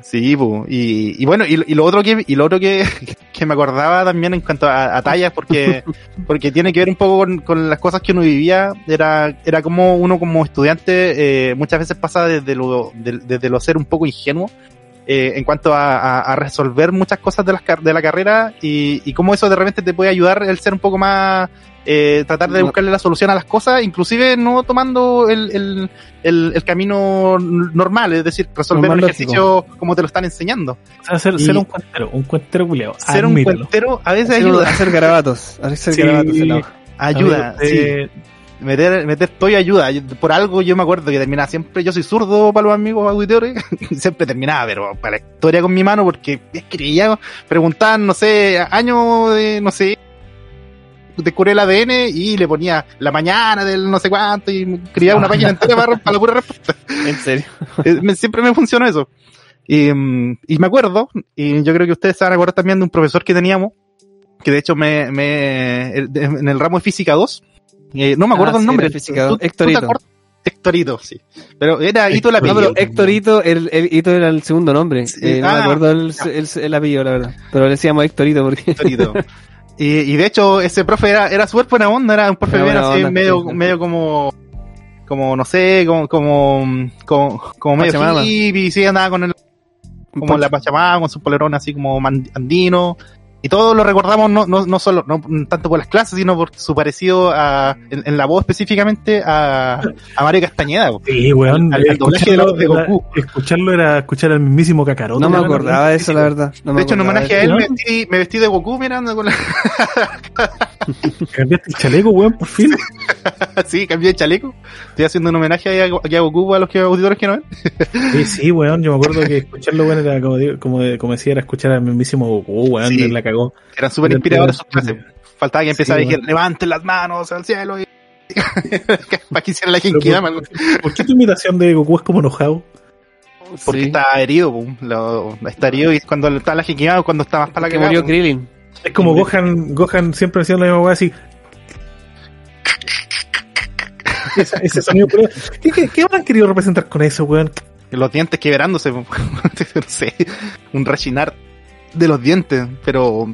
sí, po. Y, y bueno, y, y lo otro que y lo otro que, que me acordaba también en cuanto a, a tallas, porque porque tiene que ver un poco con, con las cosas que uno vivía, era era como uno como estudiante eh, muchas veces pasa desde lo de- desde lo ser un poco ingenuo eh, en cuanto a, a- a resolver muchas cosas de, las, de la carrera y, y cómo eso de repente te puede ayudar el ser un poco más, eh, tratar de No. buscarle la solución a las cosas, inclusive no tomando el, el, el, el camino normal, es decir, resolver Normal un lógico. ejercicio como te lo están enseñando. O sea, ser, ser un cuentero, un cuentero culiado. Ser un cuentero a veces Hacer, ayuda, hacer garabatos. Hacer Sí. garabatos hoja. ayuda, sí. Meter, meter ayuda. Yo- Por algo yo me acuerdo que terminaba siempre, yo soy zurdo para los amigos auditores, siempre terminaba, pero para la historia con mi mano, porque escribía, preguntaban, no sé, año de, no sé, descubrí el ADN y le ponía la mañana del no sé cuánto y escribía una página entera para, para la pura respuesta. En serio. Eh, siempre me funcionó eso. Y, mm, y me acuerdo, y yo creo que ustedes se van a acordar también de un profesor que teníamos, que de hecho me, me en el ramo de física 2, eh, no me acuerdo Ah, el sí, nombre. era física ¿Tú- 2. tú Hectorito. Hectorito, sí. Pero era Hito el No, No, apellido. pero Héctorito, el, el Hito era el segundo nombre. Sí. Eh, no Ah, me acuerdo el, el, el apellido, la verdad. Pero le decíamos Héctorito porque. Hectorito. Y, y de hecho, ese profe era, era súper buena onda, era un profe bien así, onda, medio, sí. medio como, como, no sé, como, como, como, como medio hippie, sí, andaba con el, como la Pachamama, con su polerón así como andino. Y todos lo recordamos no, no, no solo, no tanto por las clases, sino por su parecido a, en, en la voz específicamente a, a Mario Castañeda. Sí, weón. Al- al doblaje de la era- Goku. escucharlo era escuchar al mismísimo Kakaroto. No me acordaba de eso, la verdad. No me de hecho, en homenaje a él me vestí, me vestí de Goku mirando con la... Cambiaste el chaleco, weón, por fin. sí, cambié de chaleco. Estoy haciendo un homenaje a, aquí a Goku a los que auditores que no ven. Sí, sí, weón. Yo me acuerdo que escucharlo, weón, era como, decía, era escuchar al mismísimo Goku, weón. Sí. La cagó. Eran súper inspiradores sus clases. Faltaba que empezara Sí, a decir, levanten las manos al cielo. Y... para que hiciera la Genkidama. ¿por, por qué tu imitación de Goku es como enojado? Porque Sí. está herido. Lo, está herido y cuando está la Genkidama, cuando está más para la Que murió. Krillin. Es como. Gohan, Gohan siempre hacía la misma weá así. Ese, ese sonido, pero, ¿qué, qué, qué habrán querido representar con eso, weón? Los dientes quebrándose, no sé. Un rechinar de los dientes, pero...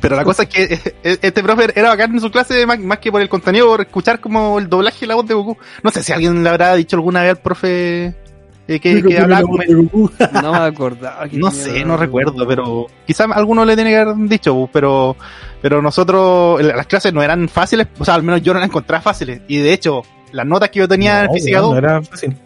Pero la cosa es que eh, este profe era bacán en su clase más, más que por el contenido, por escuchar como el doblaje y la voz de Goku. No sé si alguien le habrá dicho alguna vez al profe eh, que, que hablaba como-. No me acordaba. No sé, no recuerdo, pero quizás alguno le tiene que haber dicho, pero pero nosotros, las clases no eran fáciles, o sea, al menos yo no las encontraba fáciles. Y de hecho, las notas que yo tenía en No, física weón, 2, no era fácil.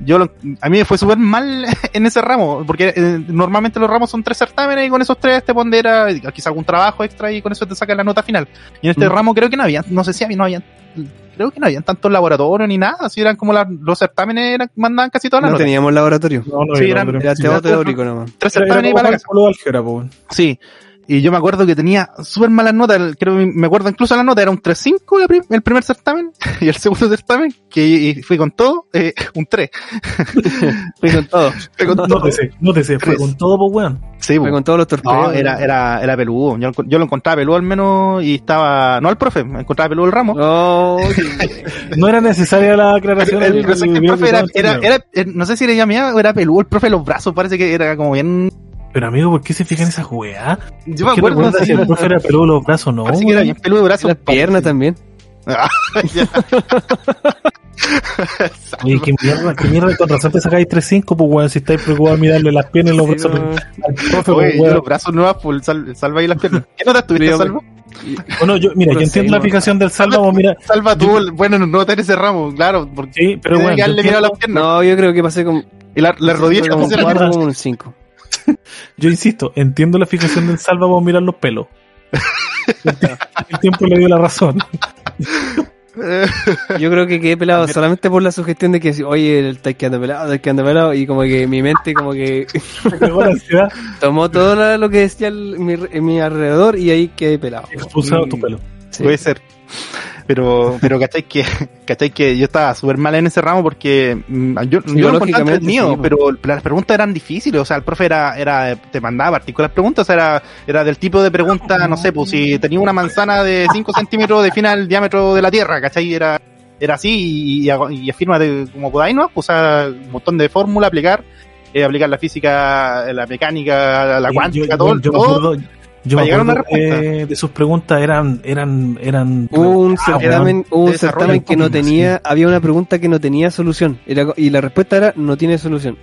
yo lo- a mí me fue súper mal en ese ramo, porque eh, normalmente los ramos son tres certámenes y con esos tres te pondera quizás algún trabajo extra y con eso te sacan la nota final. Y en este Mm. ramo creo que no había, no sé si había, no había, creo que no habían tantos laboratorios ni nada, así eran como las- los certámenes eran, mandaban casi todas las No notas. teníamos laboratorio. No, no, Sí, era- eran- era- Era era- teórico nomás. Tres era- era certámenes y como para la casa. álgebra, po, weón. Sí. Y yo me acuerdo que tenía súper malas notas. el- Creo que me acuerdo incluso la nota, era un 3-5 la prim- el primer certamen. Y el segundo certamen, que y fui con todo, eh, un 3. Fui con todo. Fui con todo. Nótese, nótese, fue Tres. con todo, po, weón. Sí, bu. con todos los torpedos. no, era, era, era peludo. Yo, lo- yo lo encontraba peludo al menos y estaba, no al profe, me encontraba peludo el ramo. No, No era necesaria la aclaración. El, el del- profe era, del- era, era- eh, no sé si era ya mía o era peludo el profe de los brazos, parece que era como bien, Pero amigo, ¿por qué se fijan en esa weá? yo me ¿Qué acuerdo así, si el profe era peludo los brazos no? parece que era bien peludo de brazos. las piernas también. Oye, qué mierda, qué mierda, con razón te sacáis 3-5, pues weón, si estáis preocupados mirarle las piernas y los brazos no. al profe, Oye, pues yo los brazos nuevos, pues, sal- salva y las piernas. ¿Qué notas tuviste, Yo- salva? Bueno, yo, mira, yo Pero entiendo sí, la no. fijación del salva, pues mira, Salva Yo- tú, el- bueno, no en ese ramo, claro, porque sí, pero bueno, yo a las entiendo, piernas. No, yo creo que pasé con. y la, las rodillas como pusieron- un 4 como un 5. yo insisto, entiendo la fijación del salva, vamos a mirar los pelos. El tiempo le dio la razón. Yo creo que quedé pelado solamente por la sugestión de que, oye, el estáis quedando pelado, estáis quedando pelado, y como que mi mente como que tomó todo lo que decía el- mi, en mi alrededor y ahí quedé pelado. expulsado Y- tu pelo. sí. Puede ser. Pero, pero ¿cachai que, ¿cachai que yo estaba súper mal en ese ramo porque mm, yo, yo lo encontraba Psicológicamente, entretenido, sí, pero las preguntas eran difíciles, o sea, el profe era, era, te mandaba partículas preguntas, era, era del tipo de pregunta, no sé, pues si tenía una manzana de 5 centímetros de fin al diámetro de la Tierra, ¿cachai? Era, era así y, y, y afírmate como podáis, ¿no? Pues, o sea, un montón de fórmula, aplicar, eh, aplicar la física, la mecánica, la cuántica, yo, todo, yo todo. Yo para me llegar a una acuerdo de, de sus preguntas eran, eran, eran. Hubo un Ah, certamen, hubo un de certamen que no tenía, había una pregunta que no tenía solución. Era, y la respuesta era, no tiene solución.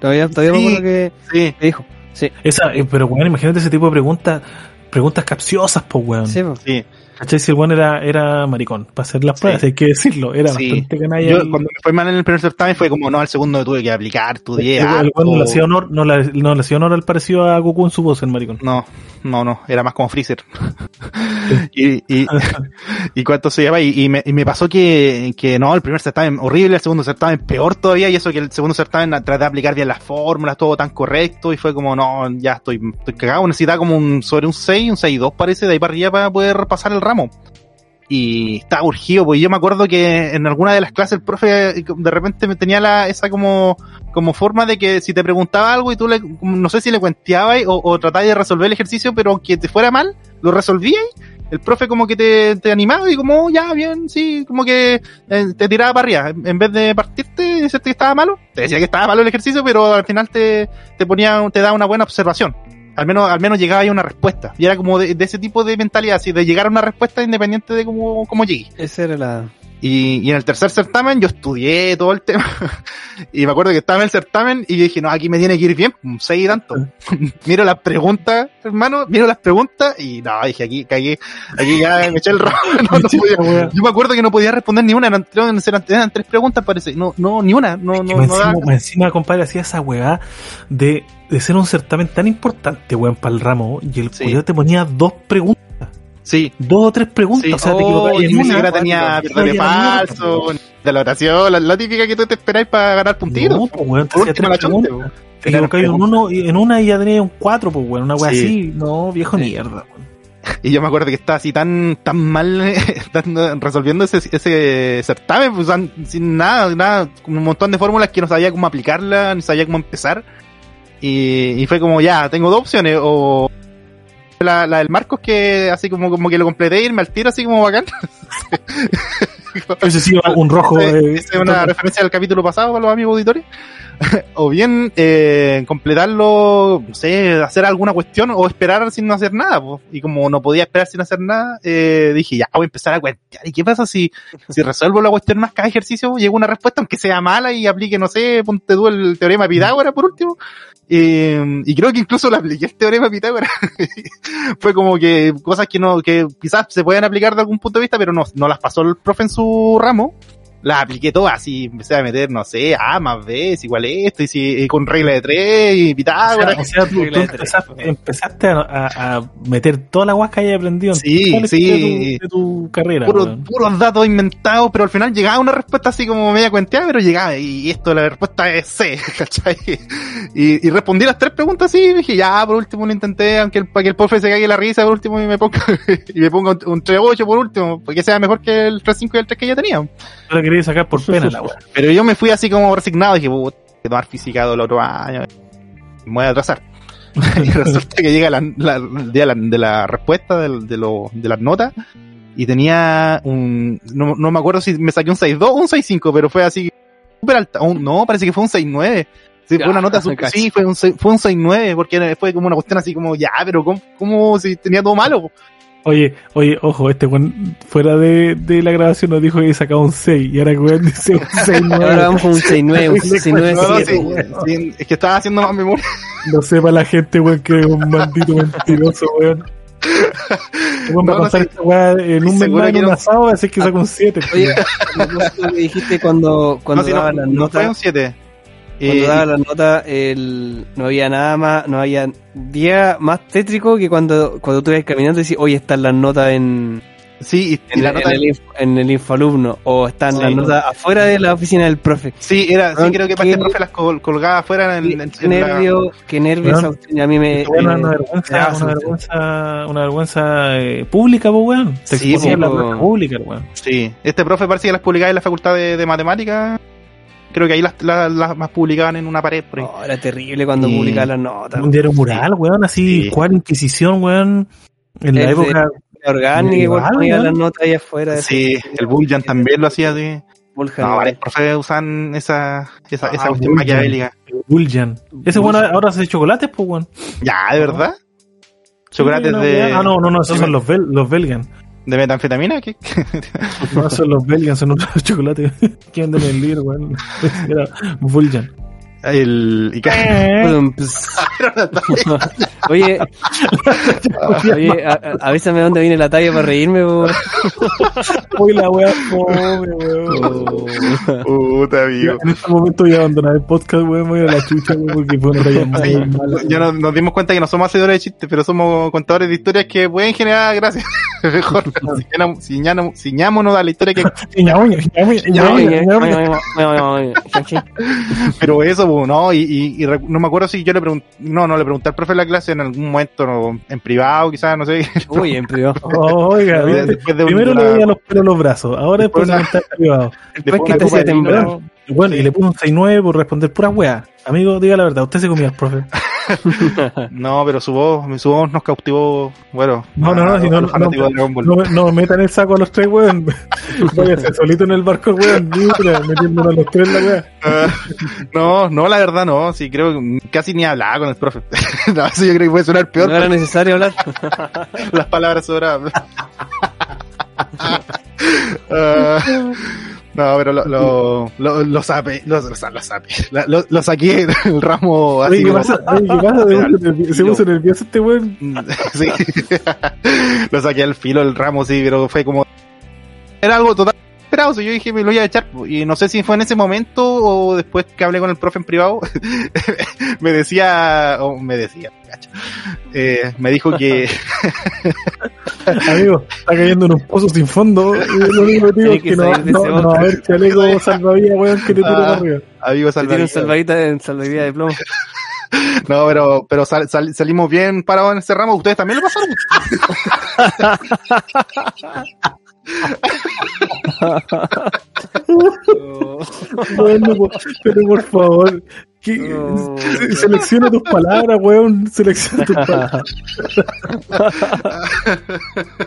Todavía, todavía me Sí. acuerdo que, Sí. dijo. Sí, Esa, eh, pero weón, imagínate ese tipo de preguntas, preguntas capciosas, pues weón. sí, po. Sí. ¿Cachai? Si el weón era, era maricón, para hacer las pruebas, Sí. hay que decirlo, era Sí. bastante canalla. Yo y- cuando me fue mal en el primer certamen fue como, no, al segundo tuve que aplicar, estudié. el, el weón no le hacía honor, no le, no le hacía honor al parecido a Goku en su voz, el maricón. No, no, no, era más como Freezer. y, y, y cuánto se llama, y, y me, y me pasó que, que no, el primer certamen horrible, el segundo certamen peor todavía, y eso que el segundo certamen traté de aplicar bien las fórmulas, todo tan correcto, y fue como, no, ya estoy, estoy cagado, necesitaba como un, sobre un 6, un 6-2 parece, de ahí para arriba para poder pasar el Y estaba urgido, porque yo me acuerdo que en alguna de las clases el profe de repente me tenía la, esa como, como forma de que si te preguntaba algo y tú le, no sé si le cuenteabas o, o tratabas de resolver el ejercicio, pero que te fuera mal, lo resolvías, el profe como que te, animaba y como, "Oh, ya, bien, sí, como que eh, te tiraba para arriba. En en vez de partirte y decirte que estaba malo, te decía que estaba malo el ejercicio, pero al final te, te ponía, te daba una buena observación. Al menos, al menos llegaba ahí a una respuesta. Y era como de, de ese tipo de mentalidad, así, de llegar a una respuesta independiente de cómo, cómo llegué. Esa era la... Y, y en el tercer certamen yo estudié todo el tema. y me acuerdo que estaba en el certamen y dije, no, aquí me tiene que ir bien, 6 y tanto. miro las preguntas, hermano, miro las preguntas y no, dije, aquí cagué, aquí ya me eché el rojo. No, no podía- yo me acuerdo que no podía responder ni una, eran, eran, tres preguntas parece. No, no, ni una, no, no, no encima, encima, compadre, hacía esa weá de, de ser un certamen tan importante, weón, para el ramo, y el Sí. te ponía dos preguntas, Sí, dos o tres preguntas, Sí. o sea, te Oh, equivocabas y en ni siquiera tenía verdadero falso, de la oración, la, la típica que tú te esperáis para ganar puntitos. No, pues, weón, te Por último, la chonte. Te equivocabas en, uno, y- en una y ya tenías un cuatro, pues, weón, una weá Sí. así. No, viejo mierda, weón. Y yo me acuerdo que estaba así tan, tan mal resolviendo ese, ese certamen, pues sin nada, nada, un montón de fórmulas que no sabía cómo aplicarla, ni sabía cómo empezar. Y, y fue como, ya, tengo dos opciones, o la, la del Marcos que así como, como que lo completé y irme al tiro así como bacán. Ese sí, un rojo. Ese- eh, es una referencia al capítulo pasado para los amigos auditores. o bien eh, completarlo, no sé, hacer alguna cuestión o esperar sin no hacer nada. po. Y como no podía esperar sin hacer nada, eh, dije, ya voy a empezar a cuentear. ¿Y qué pasa si, si resuelvo la cuestión más cada ejercicio? Llego a una respuesta, aunque sea mala, y aplique, no sé, ponte tú el teorema de Pitágoras por último. Eh, y creo que incluso le apliqué el teorema de Pitágoras. Fue como que cosas que no, que quizás se pueden aplicar de algún punto de vista, pero no, no las pasó el profe en su ramo. Las apliqué todas y empecé a meter, no sé, A más B es igual esto, y, si, y con regla de tres, y O sea, Pitágoras. o sea, tú, tú Regla de tres, empezaste, a, a- a meter toda la guasca que hayas aprendido en Sí, la sí. de tu, de tu carrera. puros, weón. puros datos inventados, pero al final llegaba una respuesta así como media cuenteada, pero llegaba, y esto, la respuesta es C, ¿cachai? Y, y respondí las tres preguntas así, y dije, ya, por último lo intenté, aunque el, para que el profe se cague la risa, por último, y me ponga, y me ponga un, un 3-8 por último, porque sea mejor que el 3-5 y el 3 que ya tenía. Tú la querías sacar por pena, la weá. Pero yo me fui así como resignado, dije, puta, que tomar física del otro año, me voy a atrasar. y resulta que llega la, la- el día de la, de respuesta del- de, lo- de las notas y tenía un, no, no me acuerdo si me saqué un 6.2 o un 6.5, pero fue así súper alta, un- no, parece que fue un 6.9. Sí, fue una nota, cacho. sí, fue un, seis- fue un 6.9, porque fue como una cuestión así como, ya, pero ¿cómo, cómo si tenía todo malo? Oye, oye, ojo, este weón fuera de, de la grabación nos dijo que sacaba un 6 y ahora weón dice un 6 Ahora vamos con un 6-9, un 6-9, No, no, 7, sí, sí, es que estaba haciendo más memoria. No sepa la gente, weón, que es un maldito mentiroso, weón. Weón va No, a no, contar sí. esta weá en un mes en que un no. asado, así que saca un 7. Oye, propósito que dijiste cuando, cuando no, sí, daba no, las no fue un notas, 7. Cuando Eh, daba las notas, el, no había nada más, no había día más tétrico que cuando, cuando tú ibas caminando y decís, oye, están las notas en, sí, y, y en, la en nota, el, inf- en el infoalumno, o están Sí. las notas afuera de la oficina del profe. sí, era, sí creo que parte del profe las col- colgaba afuera en, en, en Qué la- nervio, qué nervio Weón, esa cuestión, a mí me... Bueno, me- una vergüenza, una vergüenza, una vergüenza eh, pública, pues weón. Te Sí, en la pública, weón. Sí, este profe parece que las publicaba en la facultad de, de matemáticas. Creo que ahí las, las, las más publicaban en una pared por ahí. Oh, era terrible cuando Y- publicaba las notas. Un diario mural, weón, así, Sí. cuál Inquisición, weón. En la El de- época, La orgánica igual Igual, ponía las notas ahí afuera. de Sí, el Bullion también lo hacía así. Buljan, No, varios profes usan esa, esa, esa Ah, cuestión Bullion. maquiavélica. Ese weón Buljan. ahora hace chocolates, pues weón. Ya, ¿de verdad? Chocolates Sí, una de. Ah, no, no, no, esos son los, bel los Belgan. De metanfetamina. ¿Qué? No, son los Belgan, son otros chocolates que venden en el libro, weón. Era Buljan. El, y. Oye, oye, a, a- avísame dónde viene la talla para reírme, po. Uy, la wea pobre, weón. Puta, amigo. En este momento voy a abandonar el podcast, weón, voy a la chucha, weón, porque fue una talla muy mala. ya nos, nos dimos cuenta que no somos hacedores de chistes, pero somos contadores de historias que pueden generar gracias. Mejor, ciñámonos- a la historia que. Pero eso, pues, no, y, y, y recu- no me acuerdo si yo le pregunté, no, no le pregunté al profe de la clase en algún momento, no, en privado, quizás, no sé. Uy, en privado. Oiga, Después ¿viste? de un- primero le una- veía los pelos en los brazos, ahora después Después se está privado. Después que una te hacía temblar. Bueno, y le puso un 6-9 por responder pura wea. Amigo, diga la verdad, usted se comía al profe. No, pero su voz, su voz nos cautivó, bueno. No, no, no, a si no, no, no. No, no me metan el saco a los tres, weón. Váyase solito en el barco, weón. Metiéndonos a los tres la. Ah, no, no, la verdad no, sí, creo que casi ni hablaba con el profe. no, eso yo creo que puede sonar peor, No era necesario hablar. las palabras sobradas. No, pero lo, lo, lo, lo sape, lo, sape, lo, lo saqué del ramo así Oye, ¿qué pasa? Oye, ¿qué pasa? Se puso nervioso- Se puso nervioso este weón. sí, lo saqué al filo del ramo, sí, pero fue como, era algo total esperado, yo dije me lo iba a echar, y no sé si fue en ese momento o después que hablé con el profe en privado, me decía, o me decía, eh, me dijo que, Amigo, está cayendo en un pozo sin fondo. Y lo único que digo es que que no, no, no, bote. a ver, chaleco salvavidas, weón, que te tira Ah. arriba. amigo Se tiene un salvavidas. salvadita en salvavidas de plomo. No, pero, pero sal- sal- salimos bien parados en ese ramo. ¿Ustedes también lo pasaron? Bueno, pero por favor, Oh. se- selecciona tus palabras, weón. Selecciona tus palabras.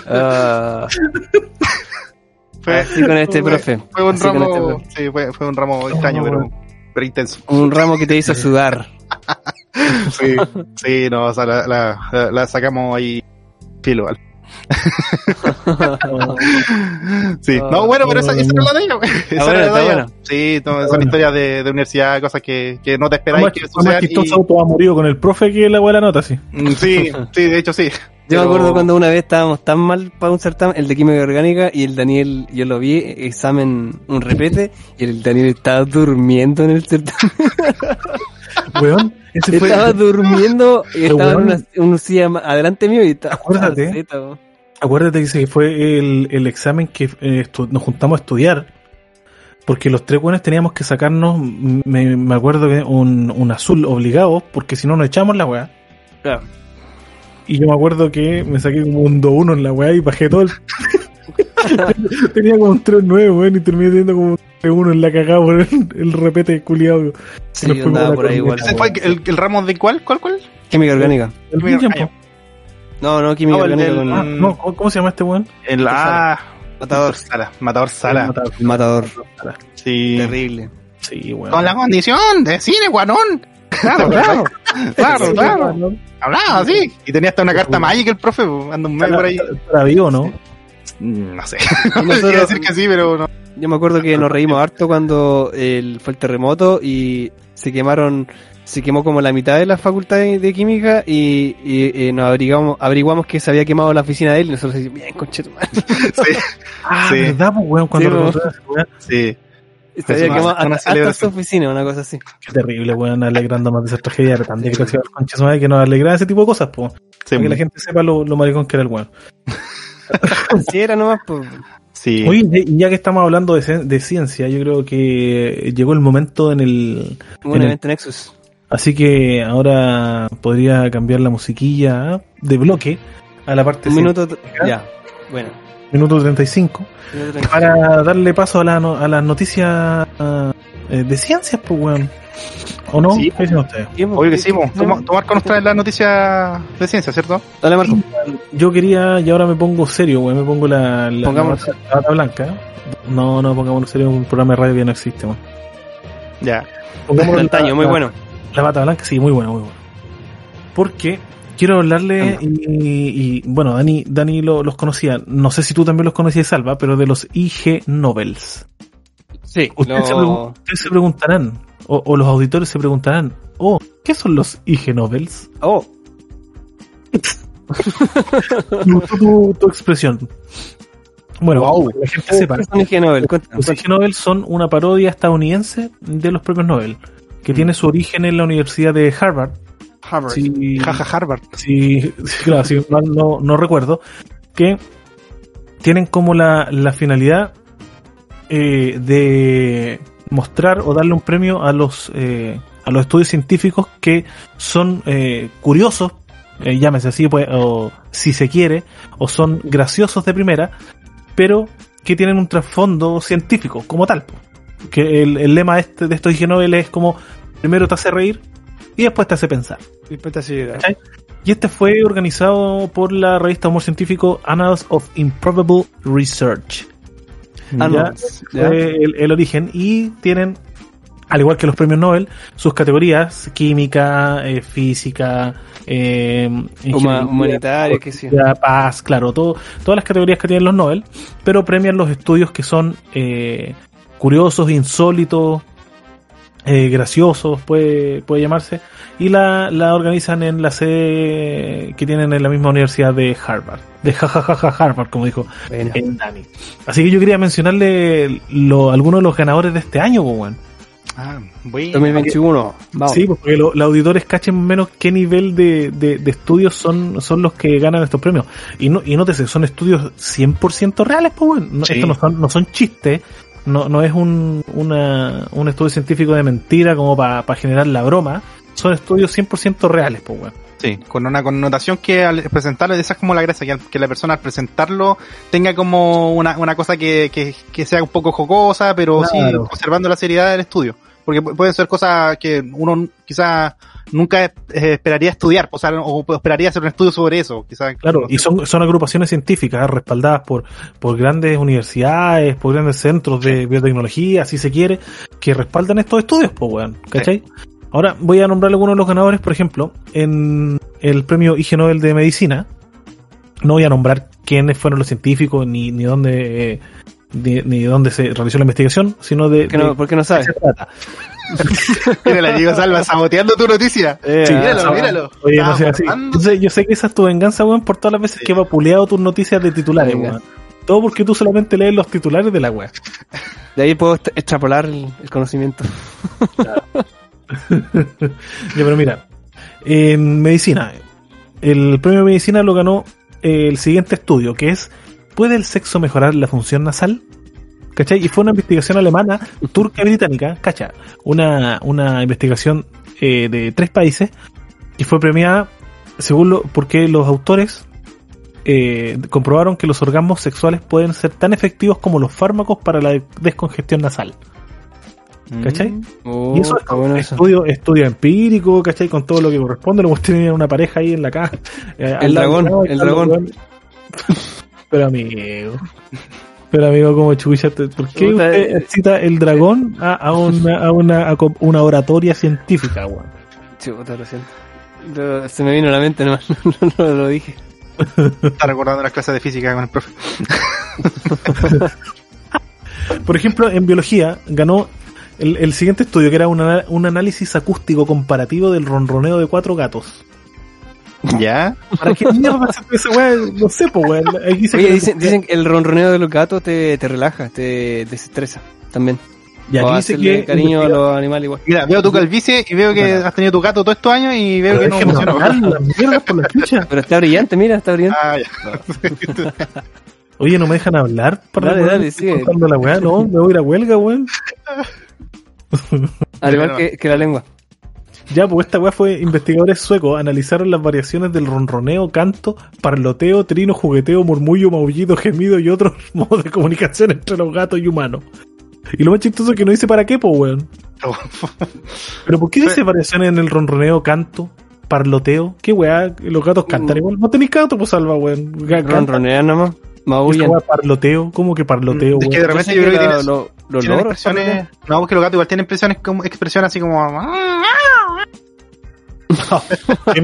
Ah, Fue, así con este fue- profe. Fue un Así este ramo, profe. sí, fue, fue un ramo extraño, Oh, pero, pero intenso. Un ramo que te hizo sudar. Sí, sí, no, o sea, la, la, la- la sacamos ahí filo. ¿vale? Sí, no, bueno, pero esa, esa era la de ella. Esa buena, era de ella. buena. Sí, no, son buena. historias de, de universidad, cosas que, que no te esperáis que fue más sucedan. chistoso y- auto ha morido con el profe que la weá la nota, sí. Mm, Sí, sí, de hecho sí. Yo me Pero- acuerdo cuando una vez estábamos tan mal para un certamen, el de química orgánica, y el Daniel, yo lo vi, examen, un repete, y el Daniel estaba durmiendo en el certamen. Weón, ese fue. Estaba durmiendo y Pero estaba en weón. una, en un silla ma- adelante mío y estaba. Acuérdate. zeta. Acuérdate que fue el, el examen que eh, nos juntamos a estudiar. Porque los tres buenos teníamos que sacarnos, me, me acuerdo que un, un azul obligado, porque si no nos echamos la weá. Claro. Y yo me acuerdo que me saqué como un 2-1 en la weá y bajé todo el... Tenía como un 3-9, weón, y terminé teniendo como un 3-1 en la cagada por el, el repete culiado. Sí, andaba a por ahí igual. ¿Ese fue el, el ramo de cuál? ¿Cuál, cuál? Química orgánica. El ah, po. No, no, química No, el orgánica con Ah, no, ¿cómo cómo se llama este weón? El ah, matador. Sala. Matador Sala. El matador. Sí. Terrible. Sí, weón. Con la condición de cine, guanón. Claro, claro. Claro, Sí, claro. Hablaba así. Y tenía hasta una carta mágica el profe, anda un medio por ahí. Estará vivo, ¿no? Mm, No sé. Nosotros- Quiero decir que sí, pero no. Yo me acuerdo que nos reímos harto cuando el, fue el terremoto y se quemaron, se quemó como la mitad de la facultad de, de química y, y, eh, nos averiguamos, averiguamos que se había quemado la oficina de él y nosotros decimos, bien, conchetumare. Sí. Ah, Sí. ¿verdad, pues, weón? Cuando Sí, weá. Sí. Se había quemado una hasta, hasta su oficina, una cosa así. Qué terrible, weón, alegrándonos de esa tragedia. Era tan desgraciado, su madre, que nos alegraba ese tipo de cosas, pues. Sí. Que la gente sepa lo, lo maricón que era el weón. Sí, era nomás, pues. sí. Oye, ya que estamos hablando de, cien- de ciencia, yo creo que llegó el momento en el... Un En el- evento Nexus. Así que ahora podría cambiar la musiquilla de bloque a la parte Un minuto, ya. Bueno. minuto 35 minuto treinta. para darle paso a, la no- a las noticias ah, eh, de ciencias, pues, weón. ¿O no? Sí. ¿Qué dicen ustedes? Obvio que sí, mo. Toma- tomar con nos trae la noticia de ciencia, ¿cierto? Dale, Marco. Yo quería, y ahora me pongo serio, weón, me pongo la, la, blanca. No, no, pongámonos serio, un programa de radio que no existe, weón. Ya. Pongámonos De antaño, la- muy bueno. La bata blanca, sí, muy buena, muy buena. Porque quiero hablarle y, y, bueno, Dani, Dani lo- los conocía. No sé si tú también los conocías, Salva, pero de los IG Nobels. Sí, Ustedes, se, lo- pregun- ustedes se preguntarán, o, o los auditores se preguntarán, oh, ¿qué son los IG Novels? Oh, gustó tu, tu expresión. Bueno, Wow. la gente sepa, ¿qué son IG Nobel? Los IG Nobel son una parodia estadounidense de los premios Nobel, que tiene su origen en la Universidad de Harvard. Harvard. Si, Jaja Harvard. si- claro, mal no, no recuerdo, que tienen como la, la finalidad eh, de mostrar o darle un premio a los eh, a los estudios científicos que son eh, curiosos, eh, llámese así, pues, o si se quiere, o son graciosos de primera, pero que tienen un trasfondo científico como tal. Que el, el lema este, de estos IG Nobel es como primero te hace reír y después te hace pensar. Dispuesta a seguir. ¿Cachai? Y este fue organizado por la revista Humor Científico Annals of Improbable Research. Ah, Ya, el, el origen. Y tienen, al igual que los premios Nobel, sus categorías: química, eh, física, eh, humanitaria, yo. filosofía, paz, claro, todo, todas las categorías que tienen los Nobel, pero premian los estudios que son eh, curiosos, insólitos, eh, graciosos, puede, puede llamarse, y la, la organizan en la sede que tienen en la misma universidad de Harvard, de jajajaja Harvard, como dijo Bueno. el Dani. Así que yo quería mencionarle lo, algunos de los ganadores de este año, pues, weón. Ah, bueno. 2021. Vamos. Sí, porque lo- los auditores cachen menos qué nivel de, de, de estudios son, son los que ganan estos premios. Y no, y nótese, son estudios 100% reales, pues bueno. No, Sí. Estos no son, no son chistes, no, no es un, una, un estudio científico de mentira como para generar la broma. Son estudios 100% reales, pues bueno. Sí, con una connotación que al presentarlo, esa es como la gracia, que, al- que la persona al presentarlo tenga como una, una cosa que, que, que sea un poco jocosa, pero sí Claro. conservando la seriedad del estudio. Porque pu- pueden ser cosas que uno quizás nunca esperaría estudiar, o sea, o esperaría hacer un estudio sobre eso, quizás. Claro, y son, son agrupaciones científicas respaldadas por, por grandes universidades, por grandes centros de biotecnología, si se quiere, que respaldan estos estudios, pues weón, ¿cachai? Ahora voy a nombrar algunos de los ganadores, por ejemplo, en el premio IG Nobel de Medicina. No voy a nombrar quiénes fueron los científicos, ni, ni dónde, eh, ni, ni dónde se realizó la investigación, sino de, ¿Por qué no, de por qué no sabes? se trata. Mírala, Diego Salva, saboteando tu noticia. Eh, Sí, míralo, míralo. Oye, no sea así. Entonces, yo sé que esa es tu venganza, weón, por todas las veces Sí. que he vapuleado tus noticias de titulares, weón. Todo porque tú solamente lees los titulares de la web. De ahí puedo extrapolar el, el conocimiento. Ya, pero mira, en medicina, el premio de medicina lo ganó el siguiente estudio, que es ¿Puede el sexo mejorar la función nasal? ¿Cachai? Y fue una investigación alemana, turca y británica, ¿cachai? Una, una investigación eh, de tres países y fue premiada según lo, porque los autores eh, comprobaron que los orgasmos sexuales pueden ser tan efectivos como los fármacos para la descongestión nasal. ¿Cachai? Oh, Y eso es eso. estudio, estudio empírico, ¿cachai? Con todo lo que corresponde. Luego tenía una pareja ahí en la casa. eh, El dragón, el dragón. Pero amigo. Pero amigo, como chucha, ¿por qué usted eh. cita el dragón a, a una, a una, a una oratoria científica, weón? Chuta, lo siento. Lo- se me vino a la mente, no, no, no lo dije. Está recordando las clases de física con el profe. Por ejemplo, en biología ganó el, el siguiente estudio, que era un, ana- un análisis acústico comparativo del ronroneo de cuatro gatos. ¿Ya? ¿Para qué mierda se esa weá? No sé, pues weón. Oye, que- dicen, dicen que el ronroneo de los gatos te, te relaja, te desestresa también. Y o aquí dice que cariño a los animales igual. Mira, veo tu calvicie y veo que Bueno. has tenido tu gato todos estos años y veo que no mierda por la chucha. Pero está brillante, mira, está brillante. Ah, ya. Oye, no me dejan hablar para Dale, dale, sigue. la weá, no, me voy a ir a huelga, weón. Al igual que, que la lengua. Ya, pues esta weá fue investigadores suecos, analizaron las variaciones del ronroneo, canto, parloteo, trino, jugueteo, murmullo, maullido, gemido y otros modos de comunicación entre los gatos y humanos. Y lo más chistoso es que no dice para qué, pues weón. Pero ¿por qué dice variaciones en el ronroneo, canto, parloteo? ¿Qué weá? Los gatos cantan igual. No tenéis gato, pues salva, weón. Ronronean nomás. Maullan. parloteo, ¿cómo que parloteo, Es que de repente yo creo que la- tienes- lo- los tienen loros. expresiones. No, porque los gatos igual tienen expresiones como expresiones así como. ¿Qué?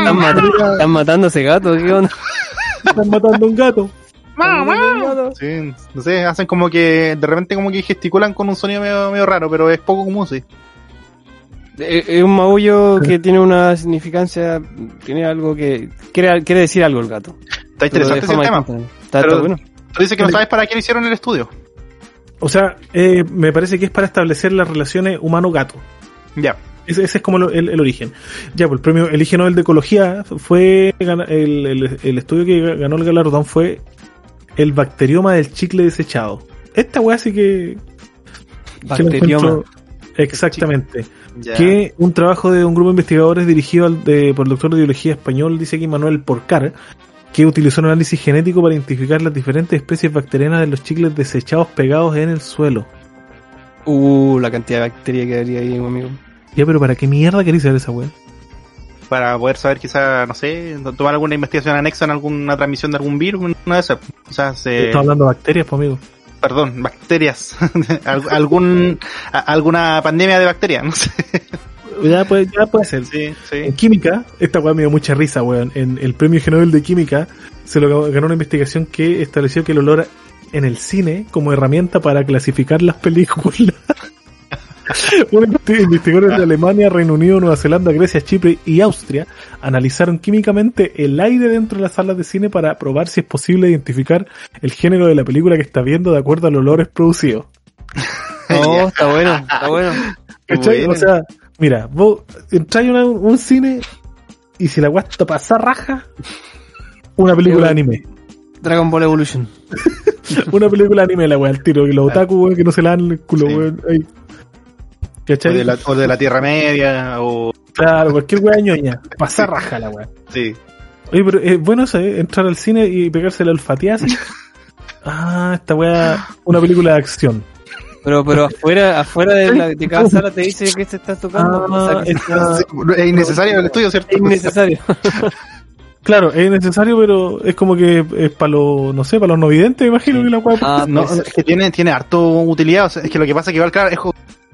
Están, mat- están matando a ese gato, ¿qué onda? Están matando a un gato. Sí, no sé, hacen como que de repente como que gesticulan con un sonido medio, medio raro, pero es poco común, sí. Es es un maullo que tiene una significancia, tiene algo que quiere, quiere decir algo el gato. Está interesante ese tema. Está, Pero- está bueno. Tú dices que no sabes para qué lo hicieron el estudio. O sea, eh, me parece que es para establecer las relaciones humano-gato. Ya. Ese, ese es como el, el- el origen. Ya, pues el premio el Nobel de Ecología fue el, el- el estudio que ganó el galardón fue el bacterioma del chicle desechado. Esta weá sí que, Bacterioma. encuentro- Exactamente. ya. Que un trabajo de un grupo de investigadores dirigido al- de- por el doctor de biología español, dice aquí Manuel Porcar, que utilizó un análisis genético para identificar las diferentes especies bacterianas de los chicles desechados pegados en el suelo. Uh, la cantidad de bacterias que habría ahí, amigo. Ya, pero ¿para qué mierda queréis saber esa weá? Para poder saber quizá, no sé, tomar alguna investigación anexa en alguna transmisión de algún virus, una de esas. Quizás, eh, Estamos hablando de bacterias, pues amigo. perdón, bacterias. Al- algún, a- alguna pandemia de bacterias, no sé. Ya puede, ya puede ser. Sí, En sí. química, esta weá me dio mucha risa, weón. En el premio Nobel de Química se lo ganó una investigación que estableció que el olor en el cine como herramienta para clasificar las películas. Investigadores de Alemania, Reino Unido, Nueva Zelanda, Grecia, Chipre y Austria analizaron químicamente el aire dentro de las salas de cine para probar si es posible identificar el género de la película que está viendo de acuerdo al olores producidos. No, está bueno, está bueno. O sea, mira, vos entráis a un cine y si la te pasa raja, una película de anime. Dragon Ball Evolution. Una película de anime la weá al tiro, que los otaku, weón, que no se la dan el culo, Sí. weón. ahí. O de, la, o de la Tierra Media, o. Claro, cualquier weá ñoña. Pasa raja la weá. Sí. Oye, pero es bueno eso, ¿eh? Entrar al cine y pegarse la olfateada así. Ah, esta weá, una película de acción. Pero, pero afuera, afuera de, la, de cada sala te dice que se está tocando. Ah, o sea, que está- Sí, Es innecesario el estudio, ¿cierto? es innecesario. Claro, es necesario, pero es como que es para los, no sé, para los no videntes, me imagino que la weá. Ah, No, pues, es que tiene, tiene harto utilidad. O sea, es que lo que pasa es que igual, claro, es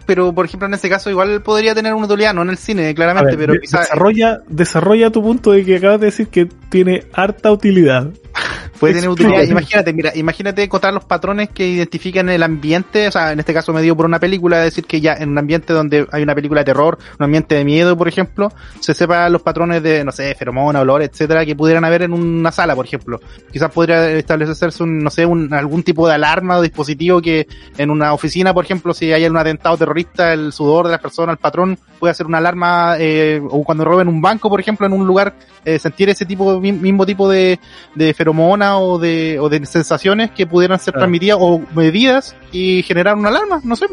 pero por ejemplo en este caso igual podría tener una utilidad, no en el cine, claramente, ver, pero de- quizás desarrolla, desarrolla tu punto de que acabas de decir que tiene harta utilidad. puede tener utilidad. Imagínate, mira, imagínate encontrar los patrones que identifican el ambiente, o sea, en este caso me dio por una película, decir que ya en un ambiente donde hay una película de terror, un ambiente de miedo, por ejemplo, se sepan los patrones de, no sé, feromona, olor, etcétera, que pudieran haber en una sala, por ejemplo. Quizás podría establecerse un, no sé, un, algún tipo de alarma o dispositivo que en una oficina, por ejemplo, si hay un atentado terrorista, el sudor de las personas, el patrón, puede hacer una alarma, eh, o cuando roben un banco, por ejemplo, en un lugar, eh, sentir ese tipo, mi- mismo tipo de, de feromona o de, o de sensaciones que pudieran ser transmitidas o medidas y generar una alarma, no sé.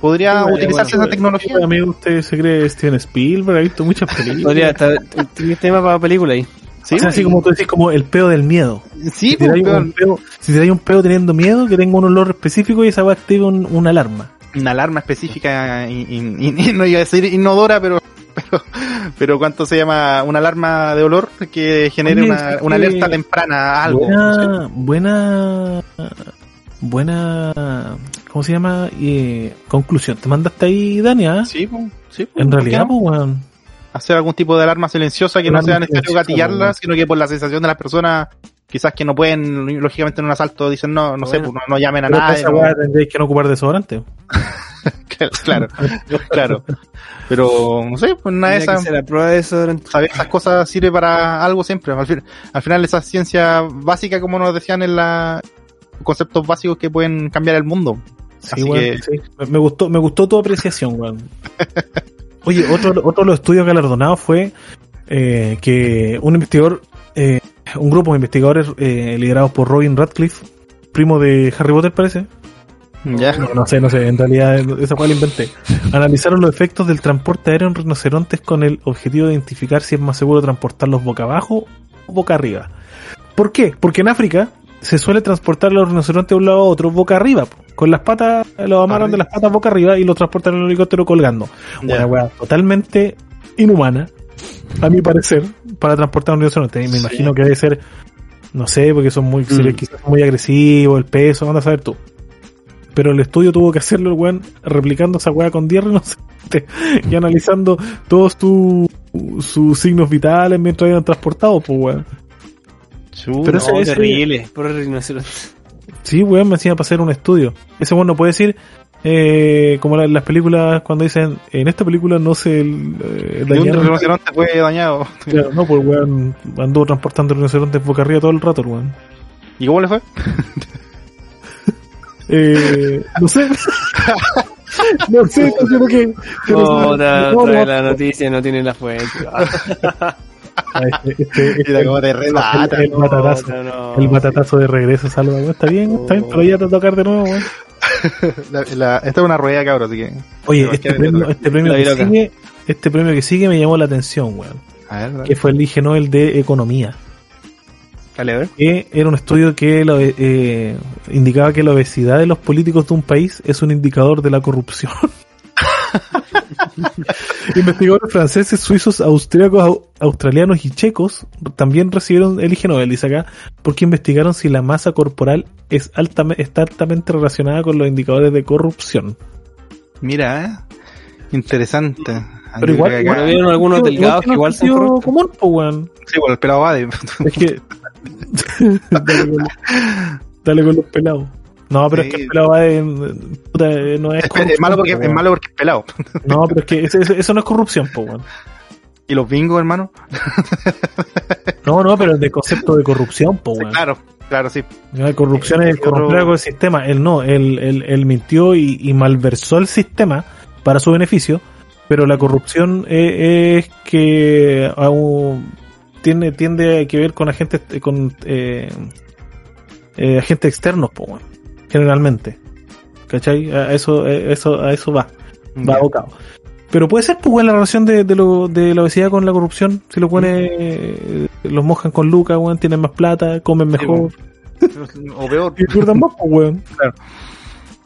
Podría Sí, utilizarse bueno, esa tecnología. sí, Amigo, usted se cree Steven Spielberg, ha visto muchas películas. podría estar. Tienes tema para película ahí. Sí, o sea, así como tú decís, como el peo del miedo. sí, si pues, te pero un peo, si te da un peo teniendo miedo, que tenga un olor específico y esa va a activa un- una alarma. una alarma específica y, y- y- y no iba a decir inodora, pero pero pero cuánto se llama una alarma de olor que genere una, sí alerta temprana a algo. sé. buena, buena, buena, ¿cómo se llama? Eh, conclusión. ¿Te mandaste ahí, Dania? Sí, pues, sí, pues, En ¿por qué realidad, pues, weón. hacer algún tipo de alarma silenciosa que no sea necesario gatillarla, sino que por la sensación de las personas, quizás que no pueden, lógicamente en un asalto dicen no, no sé, Bueno. pues no, no llamen a nadie. esa no- tendréis que no ocupar desodorante. claro, claro. Pero, no sé, pues nada de esas, saber esas cosas sirve para algo siempre. Al, fin- al final esa ciencia básica, como nos decían en la conceptos básicos que pueden cambiar el mundo. Sí, Así que- sí. Me- Me gustó, me gustó tu apreciación, weón. Oye, otro, otro de los estudios galardonados fue eh, que un investigador, eh, un grupo de investigadores eh, liderados por Robin Radcliffe, primo de Harry Potter, parece. Ya. No, no sé, no sé, en realidad esa cual inventé. Analizaron los efectos del transporte aéreo en rinocerontes con el objetivo de identificar si es más seguro transportarlos boca abajo o boca arriba. ¿Por qué? Porque en África se suele transportar los rinocerontes de un lado a otro boca arriba. Con las patas, los amarran de las patas boca arriba y los transportan en el helicóptero colgando. Una weá totalmente inhumana, a mi parecer, para transportar un rinoceronte. Y me Sí. imagino que debe ser, no sé, porque son muy, Mm. quizás muy agresivos, el peso, anda a saber tú. Pero el estudio tuvo que hacerlo, el weón, replicando esa weá con 10 rinocerontes y analizando todos tu- sus signos vitales mientras eran transportados, pues weón. Pero no. ese- terrible, por rinoceronte. Sí, weón, me hacía para hacer un estudio. Ese weón no puede decir, eh, como la- las películas cuando dicen, en esta película no se eh, Ni un dañaron- rinoceronte fue dañado. Claro, no, pues weón anduvo transportando rinocerontes boca arriba todo el rato, weón. ¿Y cómo le fue? Eh, no sé. no sé, no sé lo que. que no No, no, la noticia no tiene la fuente. ah, este, este- este- Mira cómo te rebata. el, el batatazo. No, no, El batatazo de regreso, salva. Está bien, está bien, pero ya te va a tocar de nuevo. La- la- esta es una rueda, cabrón, así que. Oye, este premio, este premio que sigue, este premio que sigue me llamó la atención, weón. A ver, dale. Que fue el Ig Nobel de Economía. Dale, a ver. Que era un estudio que eh, indicaba que la obesidad de los políticos de un país es un indicador de la corrupción. Investigadores franceses, suizos, austríacos, au- australianos y checos también recibieron el Ig Nobel, dice acá, porque investigaron si la masa corporal es altamente, está altamente relacionada con los indicadores de corrupción. Mira, ¿eh? Interesante. Pero igual, vieron algunos tiene que igual son común, po, weón. Sí, bueno, el pelado va de. Es que. dale, con, dale con los pelados. No, pero es que el pelado va de. eh, no es, Es, corrupción, es malo porque, po, es malo porque es pelado. No, pero es que eso, no es corrupción, po. Y los bingos, hermano. No, no, pero de concepto de corrupción, po, Sí, claro, claro, sí. La corrupción es Y otro- corromper algo del sistema. Él no, él, él, él mintió y, y malversó el sistema para su beneficio, pero la corrupción eh, es que aún tiene, tiende a que ver con agentes, con eh, eh, agentes externos, po, generalmente. ¿Cachai? A eso, a eso, a eso va, va abocado. Pero puede ser, pues, la relación de, de, lo, de la obesidad con la corrupción. Si los buenos los mojan con lucas, weón, tienen más plata, comen Sí, mejor. O peor. Y más, pues, weón.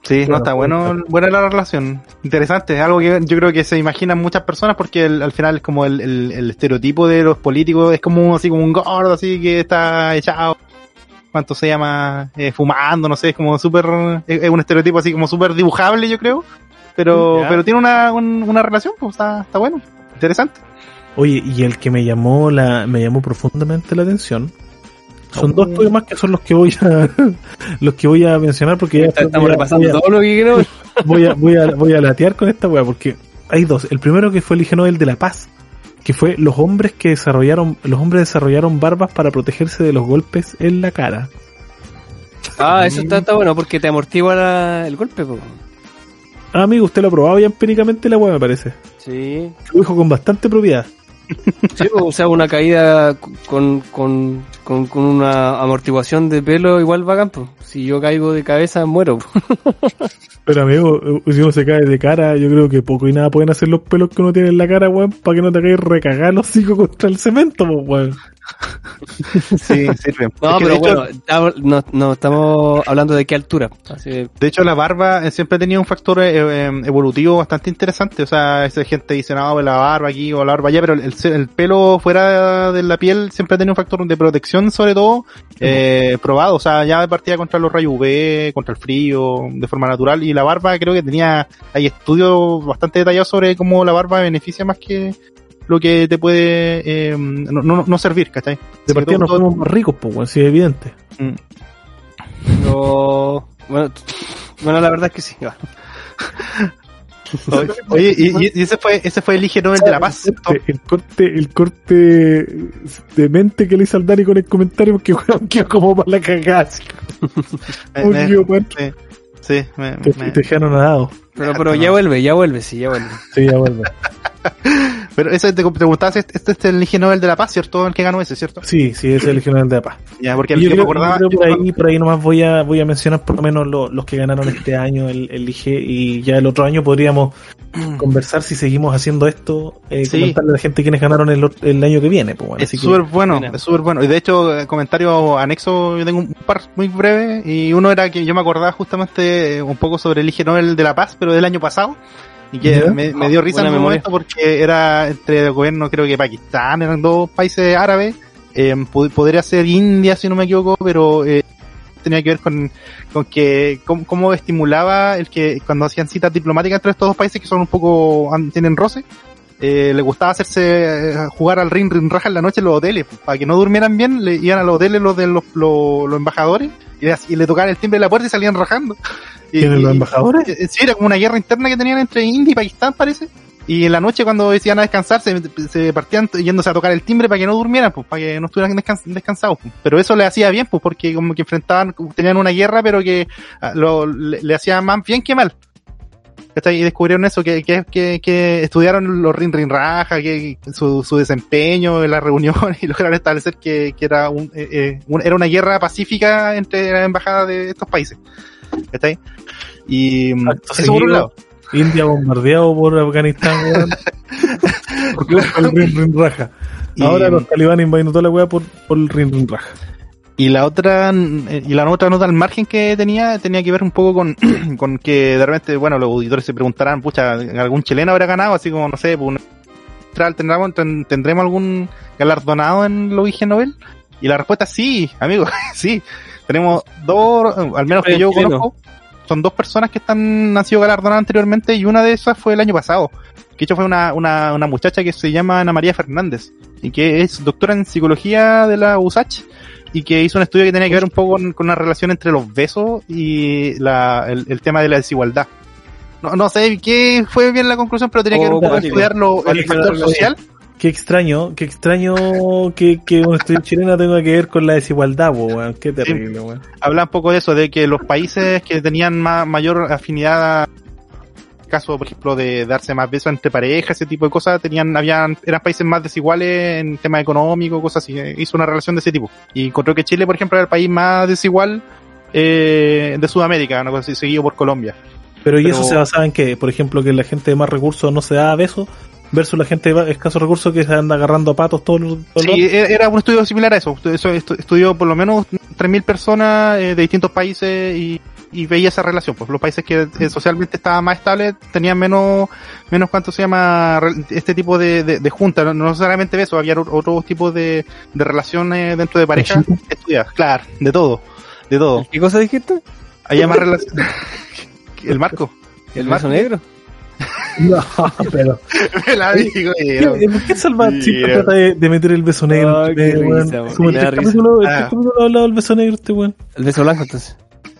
Sí, no está bueno, buena la relación. Interesante, es algo que yo creo que se imaginan muchas personas porque el- al final es como el, el- el estereotipo de los políticos, es como así como un gordo así que está echado, ¿cuánto se llama? Eh, fumando, no sé, es como súper, es, un estereotipo así como súper dibujable yo creo, pero, pero tiene una, un- una relación, pues está, está bueno, interesante. Oye, y el que me llamó la, me llamó profundamente la atención. Son Oh. dos más que son los que voy a, los que voy a mencionar porque ya Estamos voy a- repasando a- todo lo que queremos. voy a, voy a, voy a latear con esta weá, porque hay dos. El primero que fue el Nobel de la Paz, que fue los hombres que desarrollaron, los hombres desarrollaron barbas para protegerse de los golpes en la cara. Ah, eso está, está bueno porque te amortigua la- el golpe, po. Ah, amigo, usted lo ha probado ya empíricamente la weá, me parece. Sí. Lo dijo con bastante propiedad. Sí, o sea, una caída con, con, con, una amortiguación de pelo igual bacán, po. Si yo caigo de cabeza, muero. po. Pero amigo, si uno se cae de cara, yo creo que poco y nada pueden hacer los pelos que uno tiene en la cara, weón, para que no te caigas recagar los contra el cemento, pues, weón. Sí, sirve. No, Es que pero hecho- bueno, no, no estamos hablando de qué altura. Así De hecho, la barba eh, siempre ha tenido un factor eh, eh, evolutivo bastante interesante. O sea, esa gente dice, no, pues la barba aquí o la barba allá, pero el, el pelo fuera de la piel siempre ha tenido un factor de protección, sobre todo, eh, probado. O sea, ya de partida contra los rayos UV, contra el frío, de forma natural. Y la barba creo que tenía, hay estudios bastante detallados sobre cómo la barba beneficia más que lo que te puede eh, no, no, no servir, ¿cachai? De partida nos fuimos más ricos, pues, weón, sí, es evidente. Mm. pero, bueno, bueno, la verdad es que sí. va. Oye, y, ese fue ese fue el IG Nobel de la Paz. El corte, el corte, el corte de mente que le hizo al Dani con el comentario, porque weón quedó como para la cagada. así, Me- un me- lío, weón. Sí, sí, me, Te, me- te dejaron nadado. Pero, pero ya vuelve, ya vuelve, sí, ya vuelve. Sí, ya vuelve. pero eso te preguntabas, este, este es el Ig Nobel de la Paz, ¿cierto? El que ganó ese, ¿cierto? Sí, sí, ese es el regional de la paz. Ya, porque el yo que me creo, acordaba, yo creo por ahí, por ahí nomás voy a, voy a mencionar por lo menos lo- los que ganaron este año el, el IG y ya el otro año podríamos conversar si seguimos haciendo esto, eh, Sí. comentarle a la gente quienes ganaron el, el año que viene. Pues, bueno, es súper bueno, Mira. es súper bueno. Y de hecho, comentario anexo, yo tengo un par muy breve, y uno era que yo me acordaba justamente eh, un poco sobre el IG Nobel de la Paz, pero del año pasado, y que me, me dio risa en un momento porque era entre el gobierno, creo que Pakistán, eran dos países árabes, eh, pod- podría ser India si no me equivoco, pero eh, tenía que ver con, con que cómo, cómo estimulaba el que cuando hacían citas diplomáticas entre estos dos países que son un poco tienen roce eh, le gustaba hacerse eh, jugar al ring ring raja en la noche en los hoteles, pues, para que no durmieran bien, le iban a los hoteles los de los, los, los embajadores y, le- y le tocaban el timbre de la puerta y salían rajando. ¿Quiénes, los embajadores? eh, Sí, era como una guerra interna que tenían entre India y Pakistán, parece. Y en la noche cuando decían a descansar, se, se partían yéndose a tocar el timbre para que no durmieran, pues, para que no estuvieran descans- descansados. pues. Pero eso le hacía bien, pues, porque como que enfrentaban, tenían una guerra, pero que ah, lo, le, le hacía más bien que mal. Y descubrieron eso, que, que, que, que estudiaron los rin rin raja, que su, su desempeño en las reuniones y lograron establecer que, que era, un, eh, eh, un- era una guerra pacífica entre las embajadas de estos países. ¿Cachai? Y mm, Acto eso por un lado. India bombardeado por Afganistán, weón. por culpa del Rin Rin Raja. Y- Ahora los talibanes invadiendo toda la weá por, por el Rin Rin Raja. Y la otra, eh, y la otra nota al margen que tenía, tenía que ver un poco con, con que de repente, bueno, los auditores se preguntarán, pucha, ¿algún chileno habrá ganado? Así como, no sé, pues, un ¿tendremos, ten- ¿tendremos algún galardonado en los IG Nobel? Y la respuesta es sí, amigo, sí. Tenemos dos, al menos que yo Chileno. conozco, son dos personas que están, han sido galardonadas anteriormente y una de esas fue el año pasado. Que hecho fue una, una, una muchacha que se llama Ana María Fernández y que es doctora en psicología de la USACH y que hizo un estudio que tenía que ver un poco con, con la relación entre los besos y la, el, el tema de la desigualdad. No, no sé qué fue bien la conclusión, pero tenía que ver un Oh, poco estudiar lo, el factor social. Qué extraño, qué extraño que, que un estudio chileno tenga que ver con la desigualdad, weón. Qué terrible, weón. Habla un poco de eso, de que los países que tenían ma- mayor afinidad caso, por ejemplo, de darse más besos entre parejas, ese tipo de cosas, tenían, habían, eran países más desiguales en tema económico, cosas así, eh, hizo una relación de ese tipo. Y encontró que Chile, por ejemplo, era el país más desigual eh, de Sudamérica, seguido por Colombia. Pero, ¿y eso se basaba en que, por ejemplo, que la gente de más recursos no se da besos versus la gente de escasos recursos que se anda agarrando a patos todos los todo el Sí, e- era un estudio similar a eso. Eso estu- estudió por lo menos 3.000 personas eh, de distintos países y, y veía esa relación. Pues los países que eh, socialmente estaban más estables tenían menos, menos cuánto se llama, este tipo de, de, de junta. No, no necesariamente besos, había otros tipos de, de relaciones dentro de pareja Besito. estudiadas. Claro, de todo, de todo. ¿Qué cosa dijiste? Había más relación. El marco. ¿El marco. beso negro? No, pero. Me la digo, ¿Qué, ¿Por qué Salva Sí, siempre era- trata de, de meter el beso negro? Qué risa, weón. Como este este Ah. capítulo ha hablado del beso negro este weón. El beso blanco, entonces.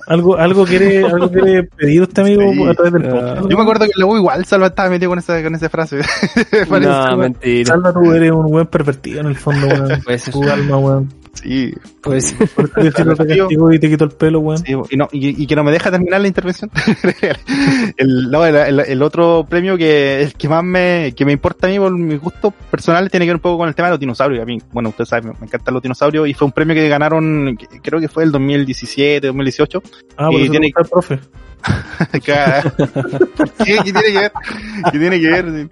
Algo, algo quiere, algo quiere pedir usted amigo Sí. a través del Ah. podcast. Yo me acuerdo que luego igual Salva estaba metido con esa, con esa frase. No, mentira. Salva, tú eres un buen pervertido en el fondo, weón. Tu alma, weón. Sí, Pues, y te quitó el pelo, weón. Sí, y, no, y, y que no me deja terminar la intervención. el, no, el, el- el otro premio que el que más me, que me importa a mí por mi gusto personal tiene que ver un poco con el tema de los dinosaurios. A mí, bueno, ustedes saben, me encantan los dinosaurios y fue un premio que ganaron, que- creo que fue el 2017, 2018. Ah, Y tiene- gusta el profe. Acá- ¿Qué, qué tiene que ver? ¿Qué tiene que ver?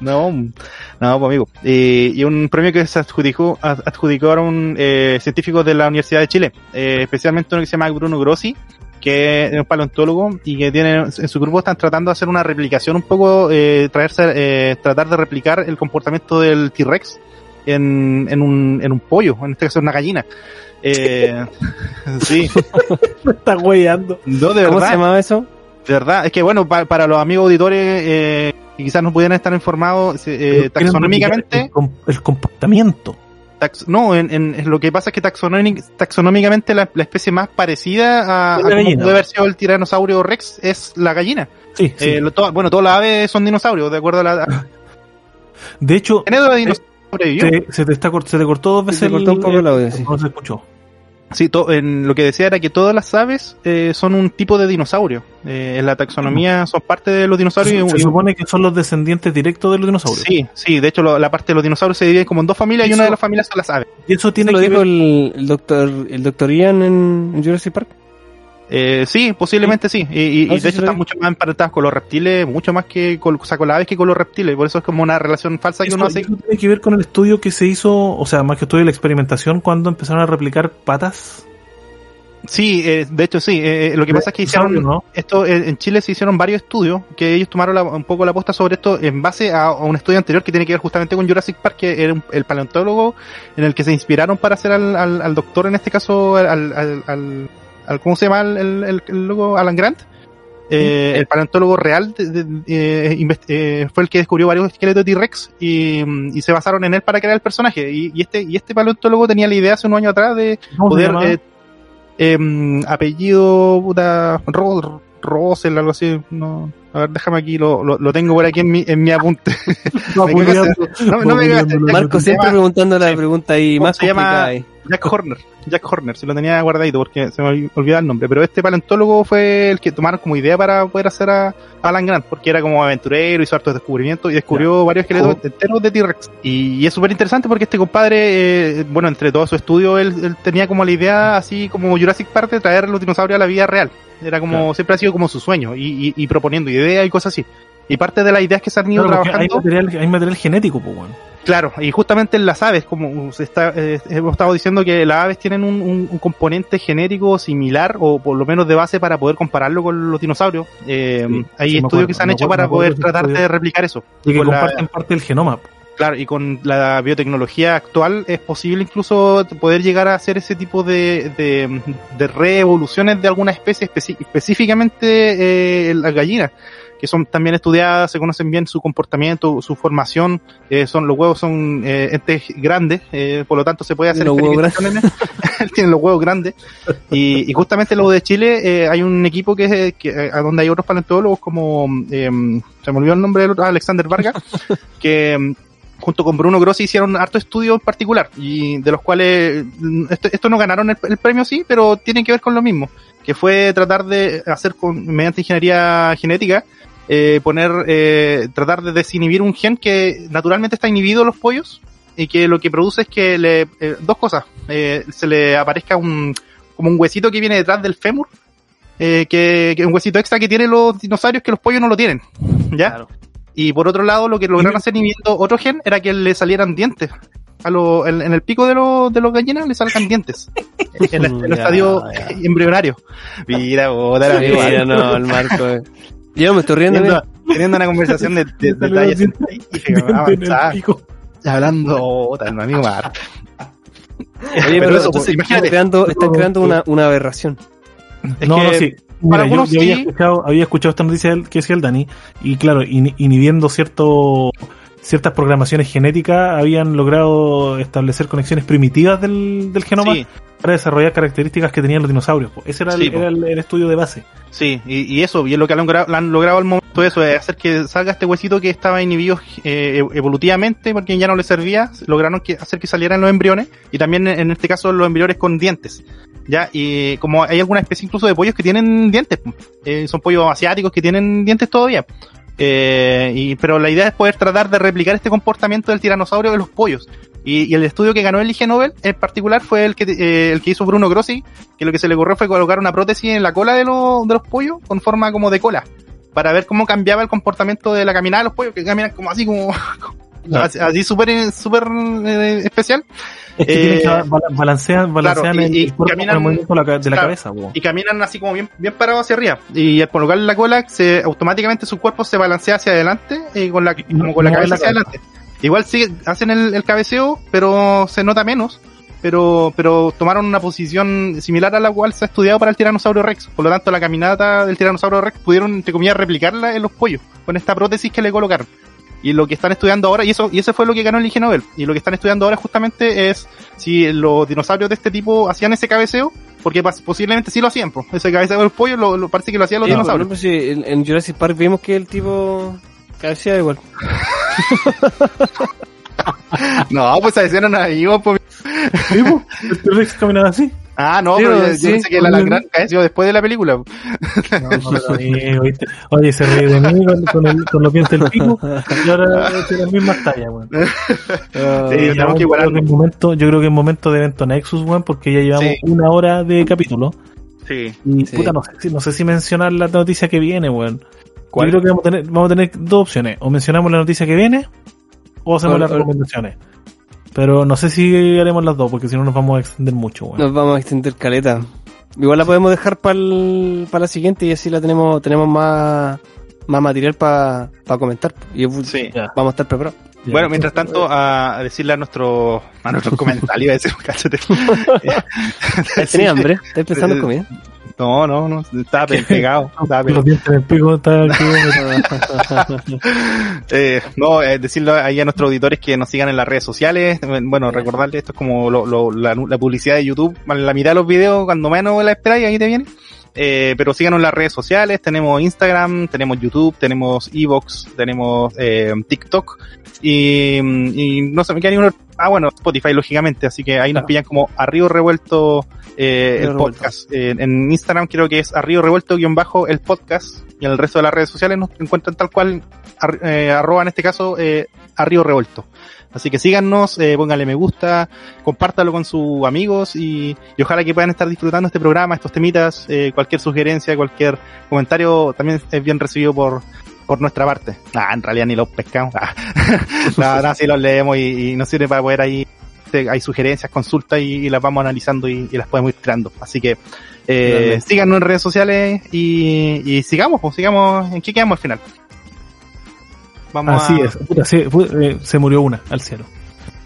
No, no, pues amigo. Eh, y un premio que se adjudicó, ad- adjudicaron eh, científicos de la Universidad de Chile, eh, especialmente uno que se llama Bruno Grossi, que es un paleontólogo y que tiene en su grupo están tratando de hacer una replicación un poco, eh, traerse, eh, tratar de replicar el comportamiento del T-Rex en, en, un, en un pollo, en este caso una gallina. Eh, sí, Me está no, de ¿Cómo verdad. se llamaba eso? De verdad, es que bueno, pa- para los amigos auditores eh, que quizás no pudieran estar informados, eh, taxonómicamente, El, com- el comportamiento. tax- no, en, en- lo que pasa es que taxonómic- taxonómicamente la, la especie más parecida a, a gallina. puede haber sido el tiranosaurio rex es la gallina. Sí, sí. Eh, lo- bueno, todas las aves son dinosaurios, de acuerdo a la... de hecho, de dinosaurio sobrevivió. te- se, te está, se te cortó dos veces Se cortó un poco el audio, sí. No se escuchó. Sí, to- en lo que decía era que todas las aves eh, son un tipo de dinosaurio. Eh, en la taxonomía son parte de los dinosaurios. Se, supone que son los descendientes directos de los dinosaurios. Sí, sí, de hecho lo- la parte de los dinosaurios se divide como en dos familias y Eso- una de las familias son las aves. Y eso tiene ¿Tiene lo que dijo ver- el, el doctor el doctor Ian en, en Jurassic Park? Eh, sí, posiblemente sí. Y, y- y sí, de hecho sí, están mucho más emparentados con los reptiles, mucho más que con, o sea, con las aves que con los reptiles. Por eso es como una relación falsa que uno hace. eso tiene que ver con el estudio que se hizo, o sea, más que estudio de la experimentación, cuando empezaron a replicar patas. Sí, eh, de hecho sí. Eh, eh, lo que pasa es que hicieron esto eh, en Chile se hicieron varios estudios que ellos tomaron la- un poco la posta sobre esto en base a, a un estudio anterior que tiene que ver justamente con Jurassic Park, que era un- el paleontólogo en el que se inspiraron para hacer al, al, al doctor en este caso al, al, al, ¿cómo se llama el, el, el- el loco Alan Grant? eh, el paleontólogo real de- de- eh, eh, fue el que descubrió varios esqueletos de T-Rex y, mm, y se basaron en él para crear el personaje. Y, y este y este paleontólogo tenía la idea hace unos años atrás de ¿Cómo se poder eh, em, apellido puta, Ro- Rosel, algo así. No, a ver, déjame aquí, lo, lo, lo tengo por aquí en mi, en mi apunte. No, me No, no me cagaste. Marco siempre preguntando la pregunta ahí ¿Cómo más se llama? ahí. Jack Horner, Jack Horner, se lo tenía guardadito porque se me ol- olvidaba el nombre, pero este paleontólogo fue el que tomaron como idea para poder hacer a Alan Grant, porque era como aventurero, hizo hartos descubrimientos y descubrió varios esqueletos Oh. enteros de T-Rex. Y, es súper interesante porque este compadre, eh, bueno, entre todo su estudio, él, él tenía como la idea, así como Jurassic Park, de traer los dinosaurios a la vida real. Era como, Claro. siempre ha sido como su sueño, y, y, y proponiendo ideas y cosas así. Y parte de las ideas que se han ido Claro, porque hay trabajando... material, hay material genético, pues, weón. Claro, y justamente en las aves, como se está, eh, hemos estado diciendo que las aves tienen un, un- un componente genético similar, o por lo menos de base para poder compararlo con los dinosaurios. Eh, Sí, hay sí, estudios acuerdo, que se han hecho acuerdo- para poder tratar de replicar eso. Y que comparten parte del genoma. Claro, y con la biotecnología actual es posible incluso poder llegar a hacer ese tipo de, de, de reevoluciones de alguna especie, especi- específicamente eh, las gallinas, que son también estudiadas, se conocen bien su comportamiento, su formación, eh, son los huevos son eh, entes grandes, eh, por lo tanto se puede hacer Los huevos experimentaciones. tienen los huevos grandes y, y justamente lo de Chile eh, hay un equipo que, que a donde hay otros paleontólogos como eh, se me olvidó el nombre del otro, Alexander Vargas que junto con Bruno Grossi hicieron harto estudio en particular y de los cuales mm, esto, esto no ganaron el, premio sí pero tienen que ver con lo mismo que fue tratar de hacer con mediante ingeniería genética eh, poner eh, tratar de desinhibir un gen que naturalmente está inhibido en los pollos y que lo que produce es que le eh, dos cosas eh, se le aparezca un como un huesito que viene detrás del fémur eh, que, que un huesito extra que tienen los dinosaurios que los pollos no lo tienen ya Claro. Y por otro lado, lo que lograron hacer inhibiendo otro gen era que le salieran dientes. A lo, en, en el pico de, los de los gallinas le salgan dientes. En el, en el Ya, estadio ya. embrionario. Mira, boda la Sí, amigo, no, el Marco. eh. Yo me estoy riendo. teniendo, mira. teniendo una conversación de, de, de detalles científicos, hablando mi amigo Mar. Oye, pero pero eso, entonces pues, están imagínate. creando, están creando una, una aberración. Es no, que no, sí. Para Mira, yo, había, sí. escuchado, había escuchado esta noticia que decía el Dani, y claro, in- inhibiendo cierto, ciertas programaciones genéticas, habían logrado establecer conexiones primitivas del, del genoma Sí, para desarrollar características que tenían los dinosaurios. po. Ese era, el, Sí, po. era el, el estudio de base. Sí, y, y eso, y es lo que han logrado, han logrado al momento de eso, es hacer que salga este huesito que estaba inhibido eh, ev- evolutivamente porque ya no le servía, lograron que, hacer que salieran los embriones, y también en este caso los embriones con dientes. Ya, y como hay alguna especie incluso de pollos que tienen dientes, eh, son pollos asiáticos que tienen dientes todavía. Eh, y, pero la idea es poder tratar de replicar este comportamiento del tiranosaurio de los pollos. Y, y el estudio que ganó el IG Nobel en particular fue el que, eh, el que hizo Bruno Grossi, que lo que se le ocurrió fue colocar una prótesis en la cola de, los de los pollos con forma como de cola, para ver cómo cambiaba el comportamiento de la caminada de los pollos, que caminan como así, como así, así súper súper eh, especial, Es que Eh, que balancean, balancean claro, y- el, y el cuerpo caminan- con el movimiento de la, claro, cabeza. po. y caminan así como bien, bien parados hacia arriba. Y al colocarle la cola, se, automáticamente su cuerpo se balancea hacia adelante, y con la, como con la cabeza la hacia adelante. Igual sigue, hacen el, el cabeceo, pero se nota menos. Pero, pero tomaron una posición similar a la cual se ha estudiado para el tiranosaurio Rex. Por lo tanto, la caminata del tiranosaurio Rex pudieron, entre comillas, replicarla en los pollos, con esta prótesis que le colocaron. Y lo que están estudiando ahora, y eso, y ese fue lo que ganó el IG Nobel, y lo que están estudiando ahora justamente es si los dinosaurios de este tipo hacían ese cabeceo, porque posiblemente sí lo hacían, pues. ese cabeceo del pollo lo, lo- parece que lo hacían los dinosaurios. bueno, pues en, en Jurassic Park vimos que el tipo cabecea igual. No, pues se hicieron amigos, pues. ¿Sí? El T-Rex caminaba así. Ah, no, Sí, pero yo, yo sí. pensé que la gran cabeció después de la película. No, no, ¿viste? Oye, se ríe de mí con, con, el, con los dientes del pico y ahora tiene las mismas tallas, weón. Ah, Sí, Ya, tenemos que yo, igualar. creo que es momento, yo creo que es momento de evento Nexus, weón, porque ya llevamos Sí. una hora de capítulo. Sí. Y Sí. puta, no sé, si- no sé si mencionar la noticia que viene, weón. ¿Cuál? Yo creo que vamos a, tener, vamos a tener dos opciones. O mencionamos la noticia que viene, o hacemos O- las o- recomendaciones. Pero no sé si haremos las dos, porque si no nos vamos a extender mucho, weón. Nos vamos a extender caleta. Igual la podemos dejar para la siguiente y así la tenemos tenemos más más material para comentar. Y Sí. Vamos a estar preparados. Ya, Bueno, mientras tanto, a, decirle a nuestros a nuestros comentarios, a decir. ¿Tenía hambre? ¿Estás pensando en comida? No, no, no, estaba pe- pegado. estaba Los pegado. dientes en el pico, está aquí, Eh, no, eh, decirle ahí a nuestros auditores que nos sigan en las redes sociales. Bueno, recordarles, esto es como lo- lo- la, la publicidad de YouTube. La mitad de los videos, cuando menos la esperáis, ahí te viene. Eh, pero síganos en las redes sociales. Tenemos Instagram, tenemos YouTube, tenemos Evox, tenemos eh, TikTok. Y, y no se me queda ninguno. Ah, bueno, Spotify, lógicamente. Así que ahí nos pillan como Arriba Revuelto eh, el Revuelto. podcast. Eh, en Instagram creo que es Arriba Revuelto guion bajo el podcast. Y en el resto de las redes sociales nos encuentran tal cual, ar- eh, arroba en este caso, eh, Arriba Revuelto. Así que síganos, eh, pónganle me gusta, compártalo con sus amigos y, y ojalá que puedan estar disfrutando este programa, estos temitas, eh, cualquier sugerencia, cualquier comentario también es bien recibido por, por nuestra parte. Ah, en realidad ni los pescamos. Ah. no, no, sí los leemos y, y nos sirve para poder ahí, te- hay sugerencias, consultas y, y las vamos analizando y, y las podemos ir tirando. Así que, eh, síganos en redes sociales y, y sigamos, pues sigamos, ¿en qué quedamos al final? Vamos Así a- es. Puta, sí, fue- eh, se murió una al cielo.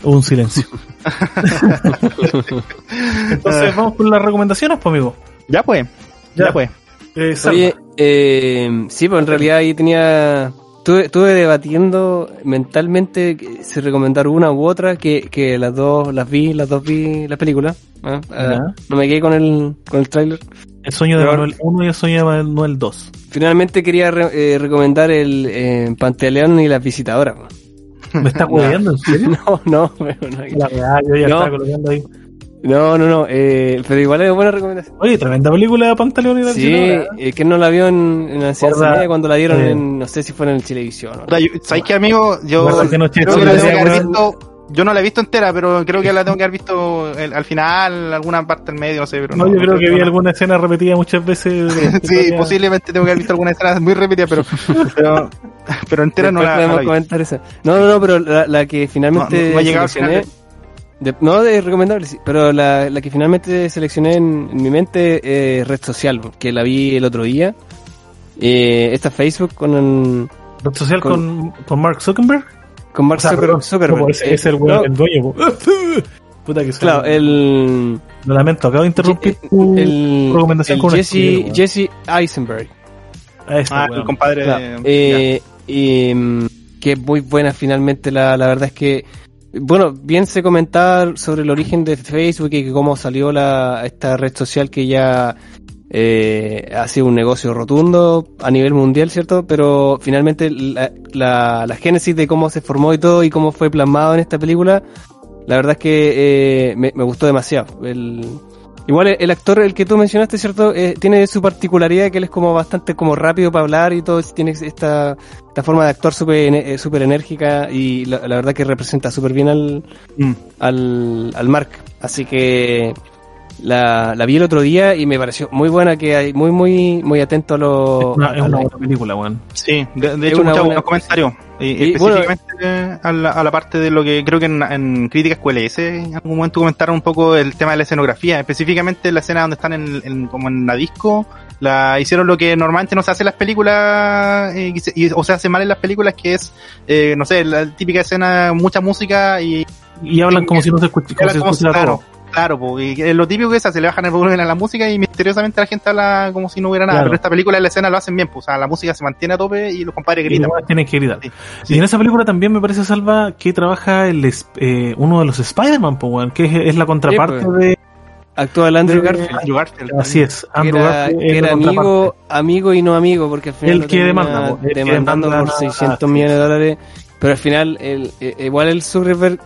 Hubo un silencio. Entonces, vamos con las recomendaciones, pues, amigo. Ya pues, ya, Ya. pues. Eh. Oye, eh, sí, pues en realidad ahí tenía. Estuve, estuve debatiendo mentalmente si recomendar una u otra, que, que las dos las vi, las dos vi la película. ¿ah? Ah, no me quedé con el, con el tráiler. el sueño de Manuel 1 y el sueño de Manuel 2. Finalmente quería re- eh, recomendar el eh, Pantaleón y las visitadoras. ¿Me estás jodiendo, en serio? No, no, no, La verdad, yo ya No. estaba colocando ahí. No, no, no, eh, pero igual es buena recomendación. Oye, tremenda película de Pantaleón y la Sí, ¿eh? que no la vio en, en la media cuando la dieron eh, en, no sé si fue en el Televisión. ¿no? ¿Sabes qué, amigo? Yo que creo que la tengo que haber visto. Yo no la he visto entera, pero creo que la tengo que haber visto el- al final, alguna parte del medio, no sé. Pero No, yo creo que vi no. alguna escena repetida muchas veces. Sí, posiblemente tengo que haber visto alguna escena muy repetida, pero, pero, pero entera no Después la, no la vi. comentar esa. No, no, no, pero la, la que finalmente No, no- no ha llegado al final de- no, es recomendable, sí, pero la, la que finalmente seleccioné en, en mi mente es Red Social, que la vi el otro día. Eh, esta Facebook con, el- Red social con, con Mark Zuckerberg. con Mark O sea, Zuckerberg. ese- Eh, es el no, weón, el dueño. Puta que Claro, el, Lo lamento, acabo de interrumpir tu el, recomendación el con Jesse. Jesse Eisenberg. A ese Ah, el compadre Claro, de. eh, y, mm, que es muy buena finalmente, la, la verdad es que, bueno, bien se comentaba sobre el origen de Facebook y cómo salió la, esta red social que ya eh, ha sido un negocio rotundo a nivel mundial, ¿cierto? Pero finalmente la, la, la génesis de cómo se formó y todo y cómo fue plasmado en esta película, la verdad es que eh, me, me gustó demasiado. El, Igual el, actor, el que tú mencionaste, ¿cierto? Eh, tiene su particularidad que él es como bastante como rápido para hablar y todo, tiene esta, esta forma de actuar súper eh, súper enérgica y la, la verdad que representa súper bien al, Mm. al, al Mark. Así que la, la vi el otro día y me pareció muy buena, que hay muy, muy, muy atento a lo... Es una, es buena película, weón. Sí, de, hecho, muchos buena- buenos comentarios. Y, específicamente a, la, a la parte de lo que creo que en, en Críticas QLS en algún momento comentaron un poco el tema de la escenografía, específicamente la escena donde están en, en- como en la disco. La, hicieron lo que normalmente no se hace en las películas, eh, y se- y- o se hace mal en las películas, que es, eh, no sé, la típica escena, mucha música y Y hablan como si no se escuchara claro, todo. Claro, po, y es lo típico que es, se le bajan el volumen a la música y misteriosamente la gente habla como si no hubiera nada, Claro. pero esta película en la escena lo hacen bien, pues, o sea, la música se mantiene a tope y los compadres Y gritan. weones tienen que gritar. Sí, Y en esa película también me parece, Salva, que trabaja el es- eh, uno de los Spider-Man, que es, es la contraparte Sí, pues. de... Actúa el Andrew. Andrew Garfield. Así es, Andrew era, Garfield que era amigo, amigo y no amigo, porque al final El que demanda, po, el que demandando demanda- por 600 ah, millones de dólares, pero al final, el, eh, igual el Zuckerberg,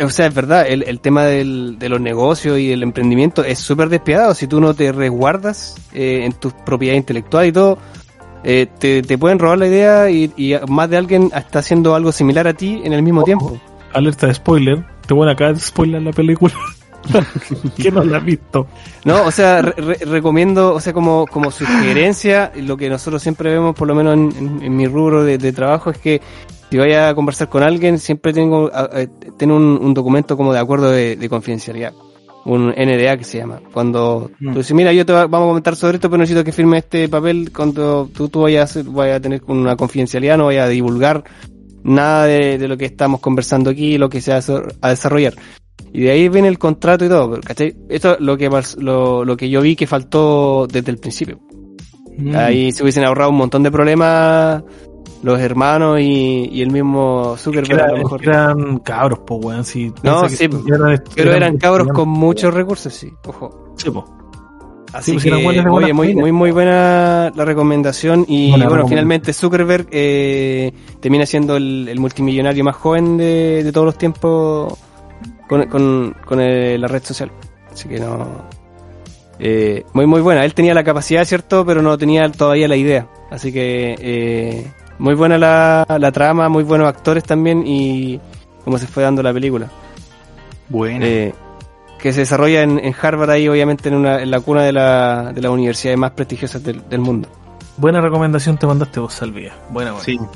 o sea, es verdad, el, el tema del, de los negocios y el emprendimiento es súper despiadado, si tú no te resguardas eh, en tus propiedades intelectuales y todo, eh, te, te pueden robar la idea y, y más de alguien está haciendo algo similar a ti en el mismo tiempo. Alerta de spoiler. Te voy acá de spoiler la película. que no la has visto. No, o sea, re- re- recomiendo, o sea, como, como sugerencia, lo que nosotros siempre vemos, por lo menos en, en- en mi rubro de, de trabajo, es que si vaya a conversar con alguien, siempre tengo tener un, un documento como de acuerdo de, de confidencialidad. Un NDA que se llama. Cuando Mm. tú dices, mira, yo te va- vamos a comentar sobre esto, pero necesito que firme este papel cuando tú, tú vayas, vayas a tener una confidencialidad, no vayas a divulgar nada de, de lo que estamos conversando aquí, lo que se va a, desarrollar. Y de ahí viene el contrato y todo, ¿cachai? Esto es lo que, lo, lo que yo vi que faltó desde el principio. Mm. Ahí se hubiesen ahorrado un montón de problemas los hermanos y, y el mismo Zuckerberg Era- a lo mejor. eran cabros, po, weón. Si No, sí, eran- Pero eran cabros con muchos recursos, sí. Ojo. Sí, po. Así pues que, oye, muy, muy, muy buena la recomendación. Y Buena bueno, finalmente Zuckerberg eh, termina siendo el, el multimillonario más joven de, de todos los tiempos con, con, con eh, la red social. Así que no. eh, muy, muy buena. Él tenía la capacidad, ¿cierto? Pero no tenía todavía la idea. Así que eh, muy buena la, la trama, muy buenos actores también y cómo se fue dando la película. Bueno. Eh, que se desarrolla en, en Harvard ahí, obviamente en, una, en la cuna de, la, de las universidades más prestigiosas del, del mundo. Buena recomendación te mandaste vos, Salvia. Buena, buena. sí, Buena,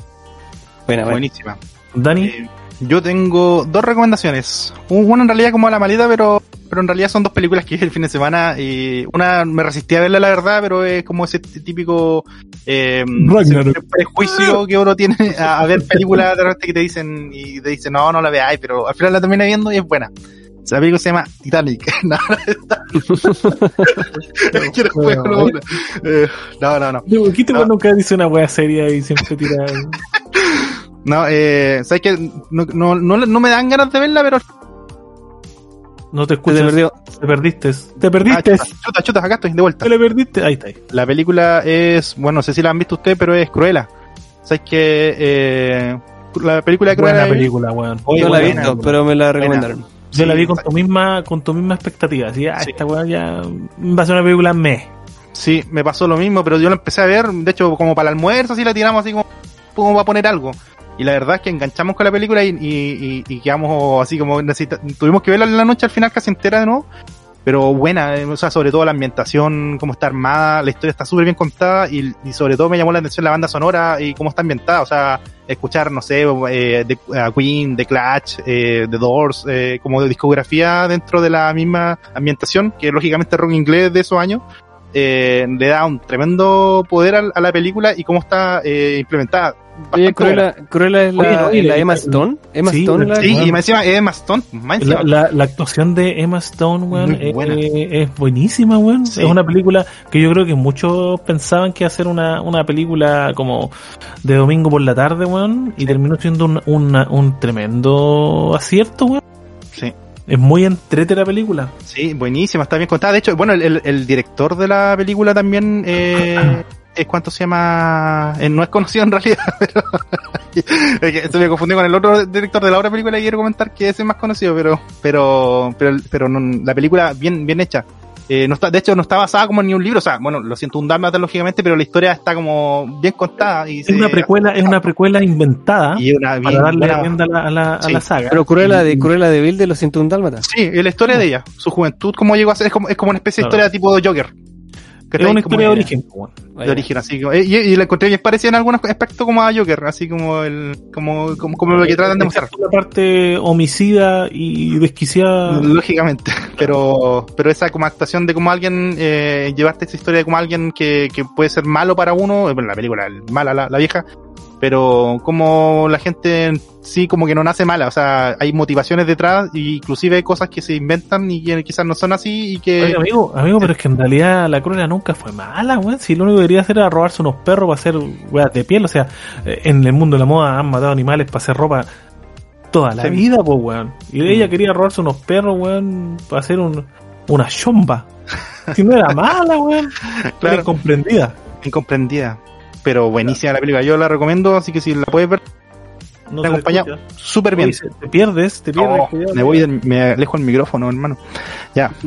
buena. buenísima. Dani, Eh, yo tengo dos recomendaciones. Un- Una en realidad como a la maleta, pero, pero en realidad son dos películas que vi el fin de semana. Y una me resistí a verla, la verdad, pero es como ese típico eh, prejuicio que uno tiene a, a ver películas de repente que te dicen y te dicen no, no la veáis, pero al final la termina viendo y es buena. Esa película se llama Titanic. no, no, no, no. Eh, no, no, no. ¿por qué te no. nunca dice una wea seria y siempre tira... No, eh, sabes que no, no, no, no me dan ganas de verla, pero No te escuchas. te perdió. Te perdiste. Te Ah, perdiste. chuta, chuta, chuta, acá estoy de vuelta. Te le perdiste. Ahí está. ahí. La película es, bueno, no sé si la han visto ustedes, pero es Cruella. ¿Sabes que eh, la película de Cruella Buena es- película, weón. Oye, no la he buena, visto, buena. pero me la recomendaron. Yo la Sí, vi con tu misma, con tu misma expectativa. Así, ah, Sí. esta weá ya va a ser una película me. Sí, me pasó lo mismo, pero yo la empecé a ver, de hecho, como para el almuerzo, así la tiramos así como, como va a poner algo. Y la verdad es que enganchamos con la película y, y, y- y quedamos así como, tuvimos que verla en la noche al final casi entera de nuevo. Pero buena, eh, o sea, sobre todo la ambientación, cómo está armada, la historia está súper bien contada y, y sobre todo me llamó la atención la banda sonora y cómo está ambientada, o sea, escuchar, no sé, eh, a Queen, The Clash, eh, The Doors, eh, como de discografía dentro de la misma ambientación, que lógicamente rock inglés de esos años, eh, le da un tremendo poder al- a, la película y cómo está implementada. Oye. Cruella, Cruella es la, Oye, no, y es la Emma Stone. Emma sí, Stone la- Sí, Bueno. y me encima Emma Stone. La, la, la actuación de Emma Stone, weón, es, buena. es buenísima, weón. Sí. Es una película que yo creo que muchos pensaban que iba a ser una, una película como de domingo por la tarde, weón, y terminó siendo un, una- un tremendo acierto, weón. Sí. Es muy entrete la película. Sí, buenísima, está bien contada. De hecho, bueno, el, el- el director de la película también eh, es cuánto se llama. eh, no es conocido en realidad, pero es que se me confundió con el otro director de la otra película y quiero comentar que ese es más conocido, pero pero pero, pero no- la película bien bien hecha. Eh, no está, de hecho, no está basada como en ni un libro, o sea, bueno, lo siento un dálmata lógicamente, pero la historia está como bien contada y Es una precuela, es una precuela inventada y una bien para darle rienda a la, a la, a Sí. la saga. Pero Cruella de Cruella de Vil de los 101 Dálmatas. Sí, es la historia de ella, su juventud, cómo llegó a ser, es como, es como una especie de Claro. historia tipo de Joker. Es una historia de origen, weón. de origen, así como, y, y la encontré bien parecida en algunos aspectos como a Joker, así como el, como, como, como lo que tratan de mostrar. La parte homicida y desquiciada. Lógicamente, pero, pero esa como actuación de como alguien, eh, llevaste esa historia de como alguien que, que puede ser malo para uno, eh, bueno, la película, el- mala la, la vieja, pero como la gente en sí como que no nace mala, o sea, hay motivaciones detrás, e inclusive hay cosas que se inventan y que quizás no son así y que... Oye, amigo, amigo, pero es que en realidad la cruela nunca fue mala, weón. Si lo único que quería hacer era robarse unos perros para hacer weas de piel. O sea, eh, en el mundo de la moda han matado animales para hacer ropa toda la Sí. vida, pues, weón. Y ella quería robarse unos perros, weón, para hacer un, una chomba. Si no era mala, weón. Claro. Era comprendida. incomprendida. Pero buenísima la película, yo la recomiendo, así que si la puedes ver, No te acompaña súper bien. Oye, te pierdes, te pierdes. Oh, cuidado. me voy, del- me alejo el micrófono, hermano. Ya.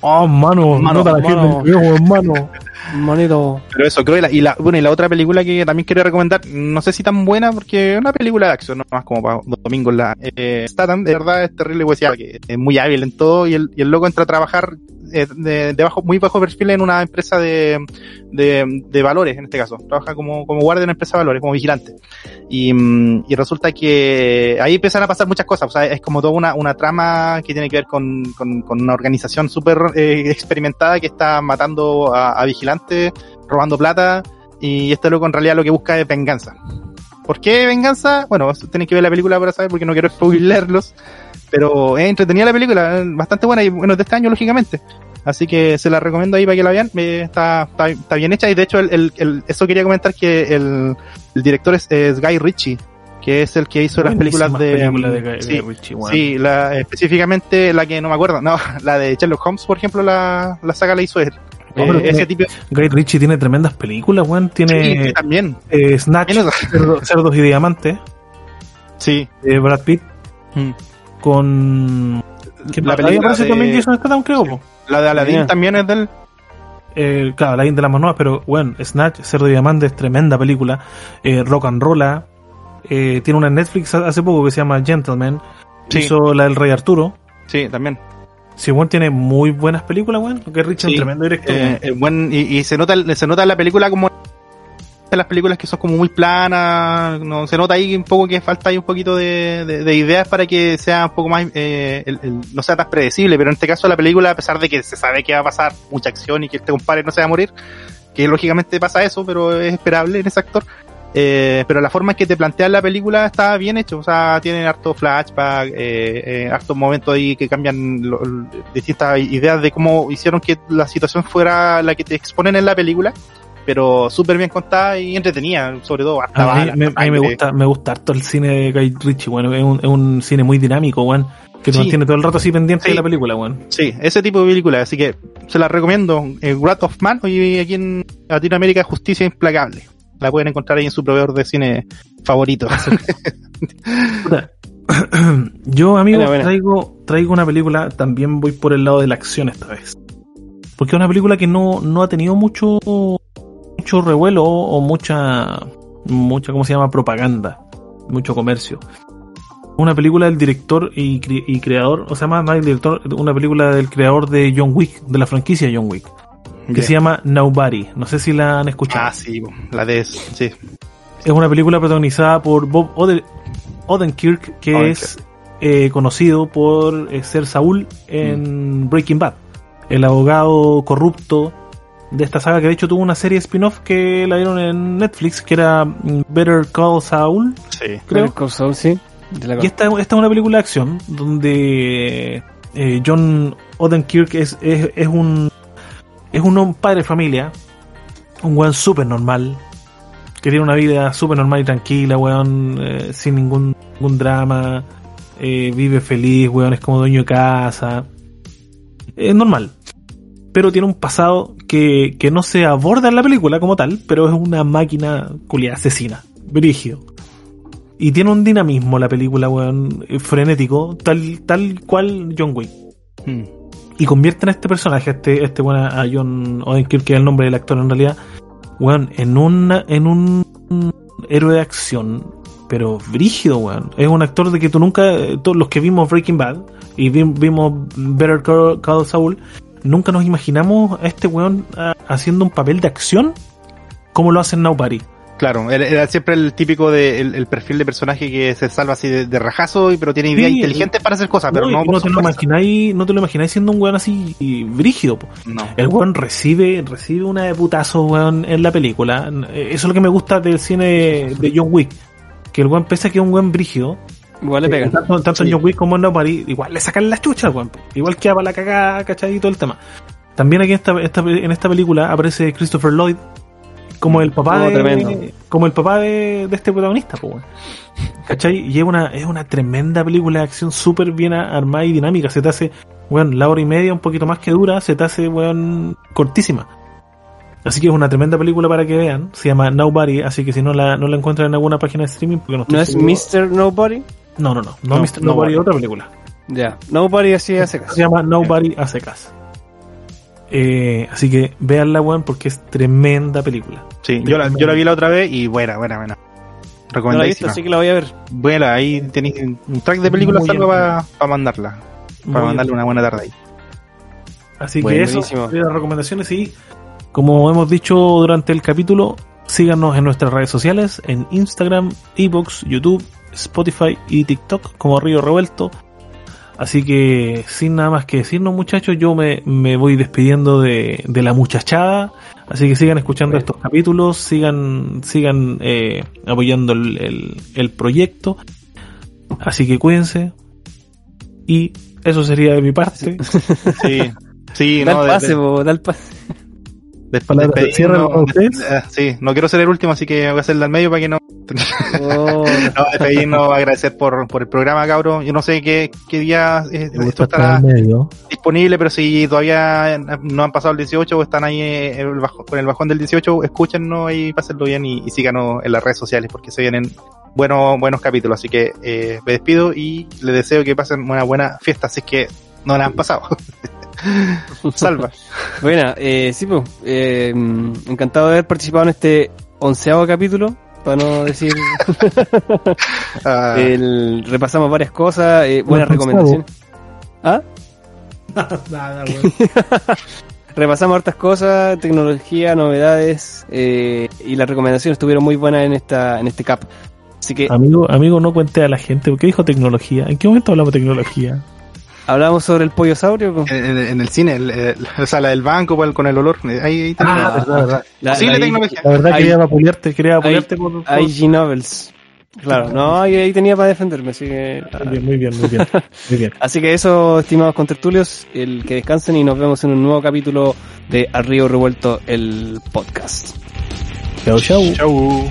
Oh, mano, Mano, no la mano. pierdes, hermano. Manito. Pero eso, Cruella. Y la, bueno, y la otra película que también quería recomendar, no sé si tan buena, porque es una película de acción, no más como para los domingos. La, eh, Statham, de verdad, es terrible, pues, que es muy hábil en todo, y el, y el loco entra a trabajar eh, de, bajo, muy bajo perfil en una empresa de, de, valores, en este caso. Trabaja como, como guardia en una empresa de valores, como vigilante. Y, mm, y resulta que ahí empiezan a pasar muchas cosas, o sea, es como toda una, una trama que tiene que ver con, con, una organización súper eh, experimentada que está matando a, vigilantes, robando plata, y este loco en realidad lo que busca es venganza. ¿Por qué venganza? Bueno, tienen que ver la película para saber, porque no quiero spoilerlos, Pero es entretenida la película, bastante buena y bueno, de este año, lógicamente. Así que se la recomiendo ahí para que la vean. Eh, está, está, está bien hecha y de hecho, el, el, el- eso quería comentar que el, director es, es Guy Ritchie, que es el que hizo las películas de. película de Guy- sí, Guy Ritchie, weón. sí, la, específicamente la que no me acuerdo, no, la de Sherlock Holmes, por ejemplo, la, la saga la hizo él. Eh, ese tipo Guy Ritchie tiene tremendas películas, weón. Tiene sí, también. eh, Snatch, Cerdos y Diamantes, Sí. de Brad Pitt, Mm. Con... ¿Quién La película de- también Jason Statham, creo. La de Aladdin también es del. Eh, claro, la de las más nuevas, pero bueno, Snatch, Cerdo y Diamantes, tremenda película. Eh, rock and Rolla. Eh, tiene una en Netflix hace poco que se llama Gentleman. Sí. Hizo la del Rey Arturo. Sí, también. Si bueno tiene muy buenas películas, weón. Que Richie es Sí. un tremendo director. Eh, weón. eh, buen, y, y se nota se nota en la película como las películas que son como muy planas no se nota ahí un poco que falta ahí un poquito de, de- de ideas para que sea un poco más eh, el- no sea tan predecible pero en este caso la película a pesar de que se sabe que va a pasar mucha acción y que este compadre no se va a morir que lógicamente pasa eso pero es esperable en ese actor eh, pero la forma en que te plantean la película está bien hecho, o sea, tiene harto flashback, eh, eh, hartos momentos ahí que cambian lo- distintas ideas de cómo hicieron que la situación fuera la que te exponen en la película, pero súper bien contada y entretenida, sobre todo. hasta A mí, me, a mí me gusta, me gusta harto el cine de Guy Ritchie, weón. Es un, es un cine muy dinámico, weón. Que te Sí. mantiene todo el rato así pendiente Sí. de la película, weón. Sí, ese tipo de película, así que se la recomiendo. Eh, Wrath of Man, hoy aquí en Latinoamérica, Justicia Implacable. La pueden encontrar ahí en su proveedor de cine favorito. Yo, amigo, traigo, traigo una película, también voy por el lado de la acción esta vez. Porque es una película que no, no ha tenido mucho, mucho revuelo o mucha, mucha, ¿cómo se llama? Propaganda, mucho comercio. Una película del director y, cre- y creador, o sea, más, más el director, una película del creador de John Wick, de la franquicia John Wick, que se llama Nobody. No sé si la han escuchado. Ah, sí, la de... Sí. Es una película protagonizada por Bob Oden- Odenkirk, que Odenkirk. es eh, conocido por eh, ser Saúl en Breaking Bad, el abogado corrupto de esta saga, que de hecho tuvo una serie spin-off que la dieron en Netflix, que era mm, Better Call Saul, Sí. creo. Better Call Saul, sí. De la Y esta, esta es una película de acción donde eh, John Odenkirk es, es, es un es un padre de familia, un weón súper normal, que tiene una vida súper normal y tranquila, weón, eh, sin ningún, ningún drama, eh, vive feliz, weón, es como dueño de casa, es normal. Pero tiene un pasado que, que no se aborda en la película como tal, pero es una máquina culia asesina, brígido. Y tiene un dinamismo la película, weón, eh, frenético, tal, tal cual John Wick. Mm. Y convierten a este personaje, a este, este weón, a John Odenkirk, que es el nombre del actor en realidad, weón, en una, en un héroe de acción, pero brígido, weón. Es un actor de que tú nunca, eh, todos los que vimos Breaking Bad y vi- vimos Better Call Call Saul, nunca nos imaginamos a este weón ah, haciendo un papel de acción como lo hace en Nobody. Claro, era, siempre el típico de el, el perfil de personaje que se salva así de, de rajazo, pero tiene ideas Sí, inteligentes para hacer cosas, pero no, te lo imagináis, no te lo imagináis siendo un weón así brígido, po. No. El weón recibe, recibe una de putazo, weón, en la película. Eso es lo que me gusta del cine de John Wick. Que el weón, pese a que es un weón brígido, Igual le pegan. tanto, tanto en Sí. John Wick como Nobody, igual le sacan las chuchas, weón. Igual que para la cagada, ¿cachai? Y todo el tema. También aquí en esta, esta- en esta película aparece Christopher Lloyd como el papá Oh, de, como el papá de, de este protagonista, pues, weón. ¿Cachai? Y es una, es una tremenda película de acción súper bien armada y dinámica. Se te hace, weón, la hora y media, un poquito más que dura, se te hace, weón, cortísima. Así que es una tremenda película para que vean. Se llama Nobody, así que si no la, no la encuentran en alguna página de streaming, porque no estoy ¿No es Mr. Nobody? No, no, no. No, No, Mr. Nobody, Nobody. otra película. Ya. Nobody así hace Se caso. llama Nobody a secas. Eh, así que véanla, weón, porque es tremenda película. Sí, yo la, yo la vi la otra vez y buena, buena, buena. No la he visto, Recomendadísima. así que la voy a ver. Buena, ahí tenéis un track de películas Muy salvo para mandarla, Muy para bien. mandarle una buena tarde ahí. Así Bueno, que eso, buenísimo. de las recomendaciones y como hemos dicho durante el capítulo, síganos en nuestras redes sociales, en Instagram, Ebox, YouTube, Spotify y TikTok como Río Revuelto. Así que sin nada más que decirnos muchachos, yo me, me voy despidiendo de, de la muchachada. Así que sigan escuchando Bueno. estos capítulos, sigan, sigan eh, apoyando el, el, el proyecto. Así que cuídense, Y eso sería de mi parte. Sí, sí, da no, el de- pase, el pase. De- Palabras de para ustedes. eh, sí, no quiero ser el último, así que voy a hacerla al medio para que no. Oh, No, despedirnos, agradecer por, por el programa, cabro. Yo no sé qué, qué día eh, esto estará disponible, pero si todavía no han pasado el 18 o están ahí eh, el bajo- con el bajón del 18, escúchennos y pásenlo bien y, y síganos en las redes sociales porque se vienen buenos, buenos capítulos. Así que eh, me despido y les deseo que pasen una buena fiesta, así que no la han pasado. Salva. Buena, eh, sí, pues, eh, encantado de haber participado en este onceavo capítulo, para no decir, Ah, el, repasamos varias cosas, eh, buenas recomendaciones. ¿Ah? Nada. Repasamos hartas cosas, tecnología, novedades, eh, y las recomendaciones estuvieron muy buenas en esta, en este cap. Así que Amigo, amigo, no cuente a la gente. ¿Por qué dijo tecnología? ¿En qué momento hablamos de tecnología? Hablamos sobre el pollo saurio. en, en- en el cine, el, el- o sea, la del banco con el, con el olor, eh, ahí, ahí tenemos. Ah, verdad, verdad. La- la- tecnología. La verdad Ahí- quería vapulearte, quería vapulearte por, por- IG Novels. Claro, no, ahí, ahí tenía para defenderme, así que... Muy bien, muy bien, muy bien. Muy bien. Así que eso, estimados contertulios, el que descansen y nos vemos en un nuevo capítulo de Río Revuelto, el podcast. Chao, chao. Chau.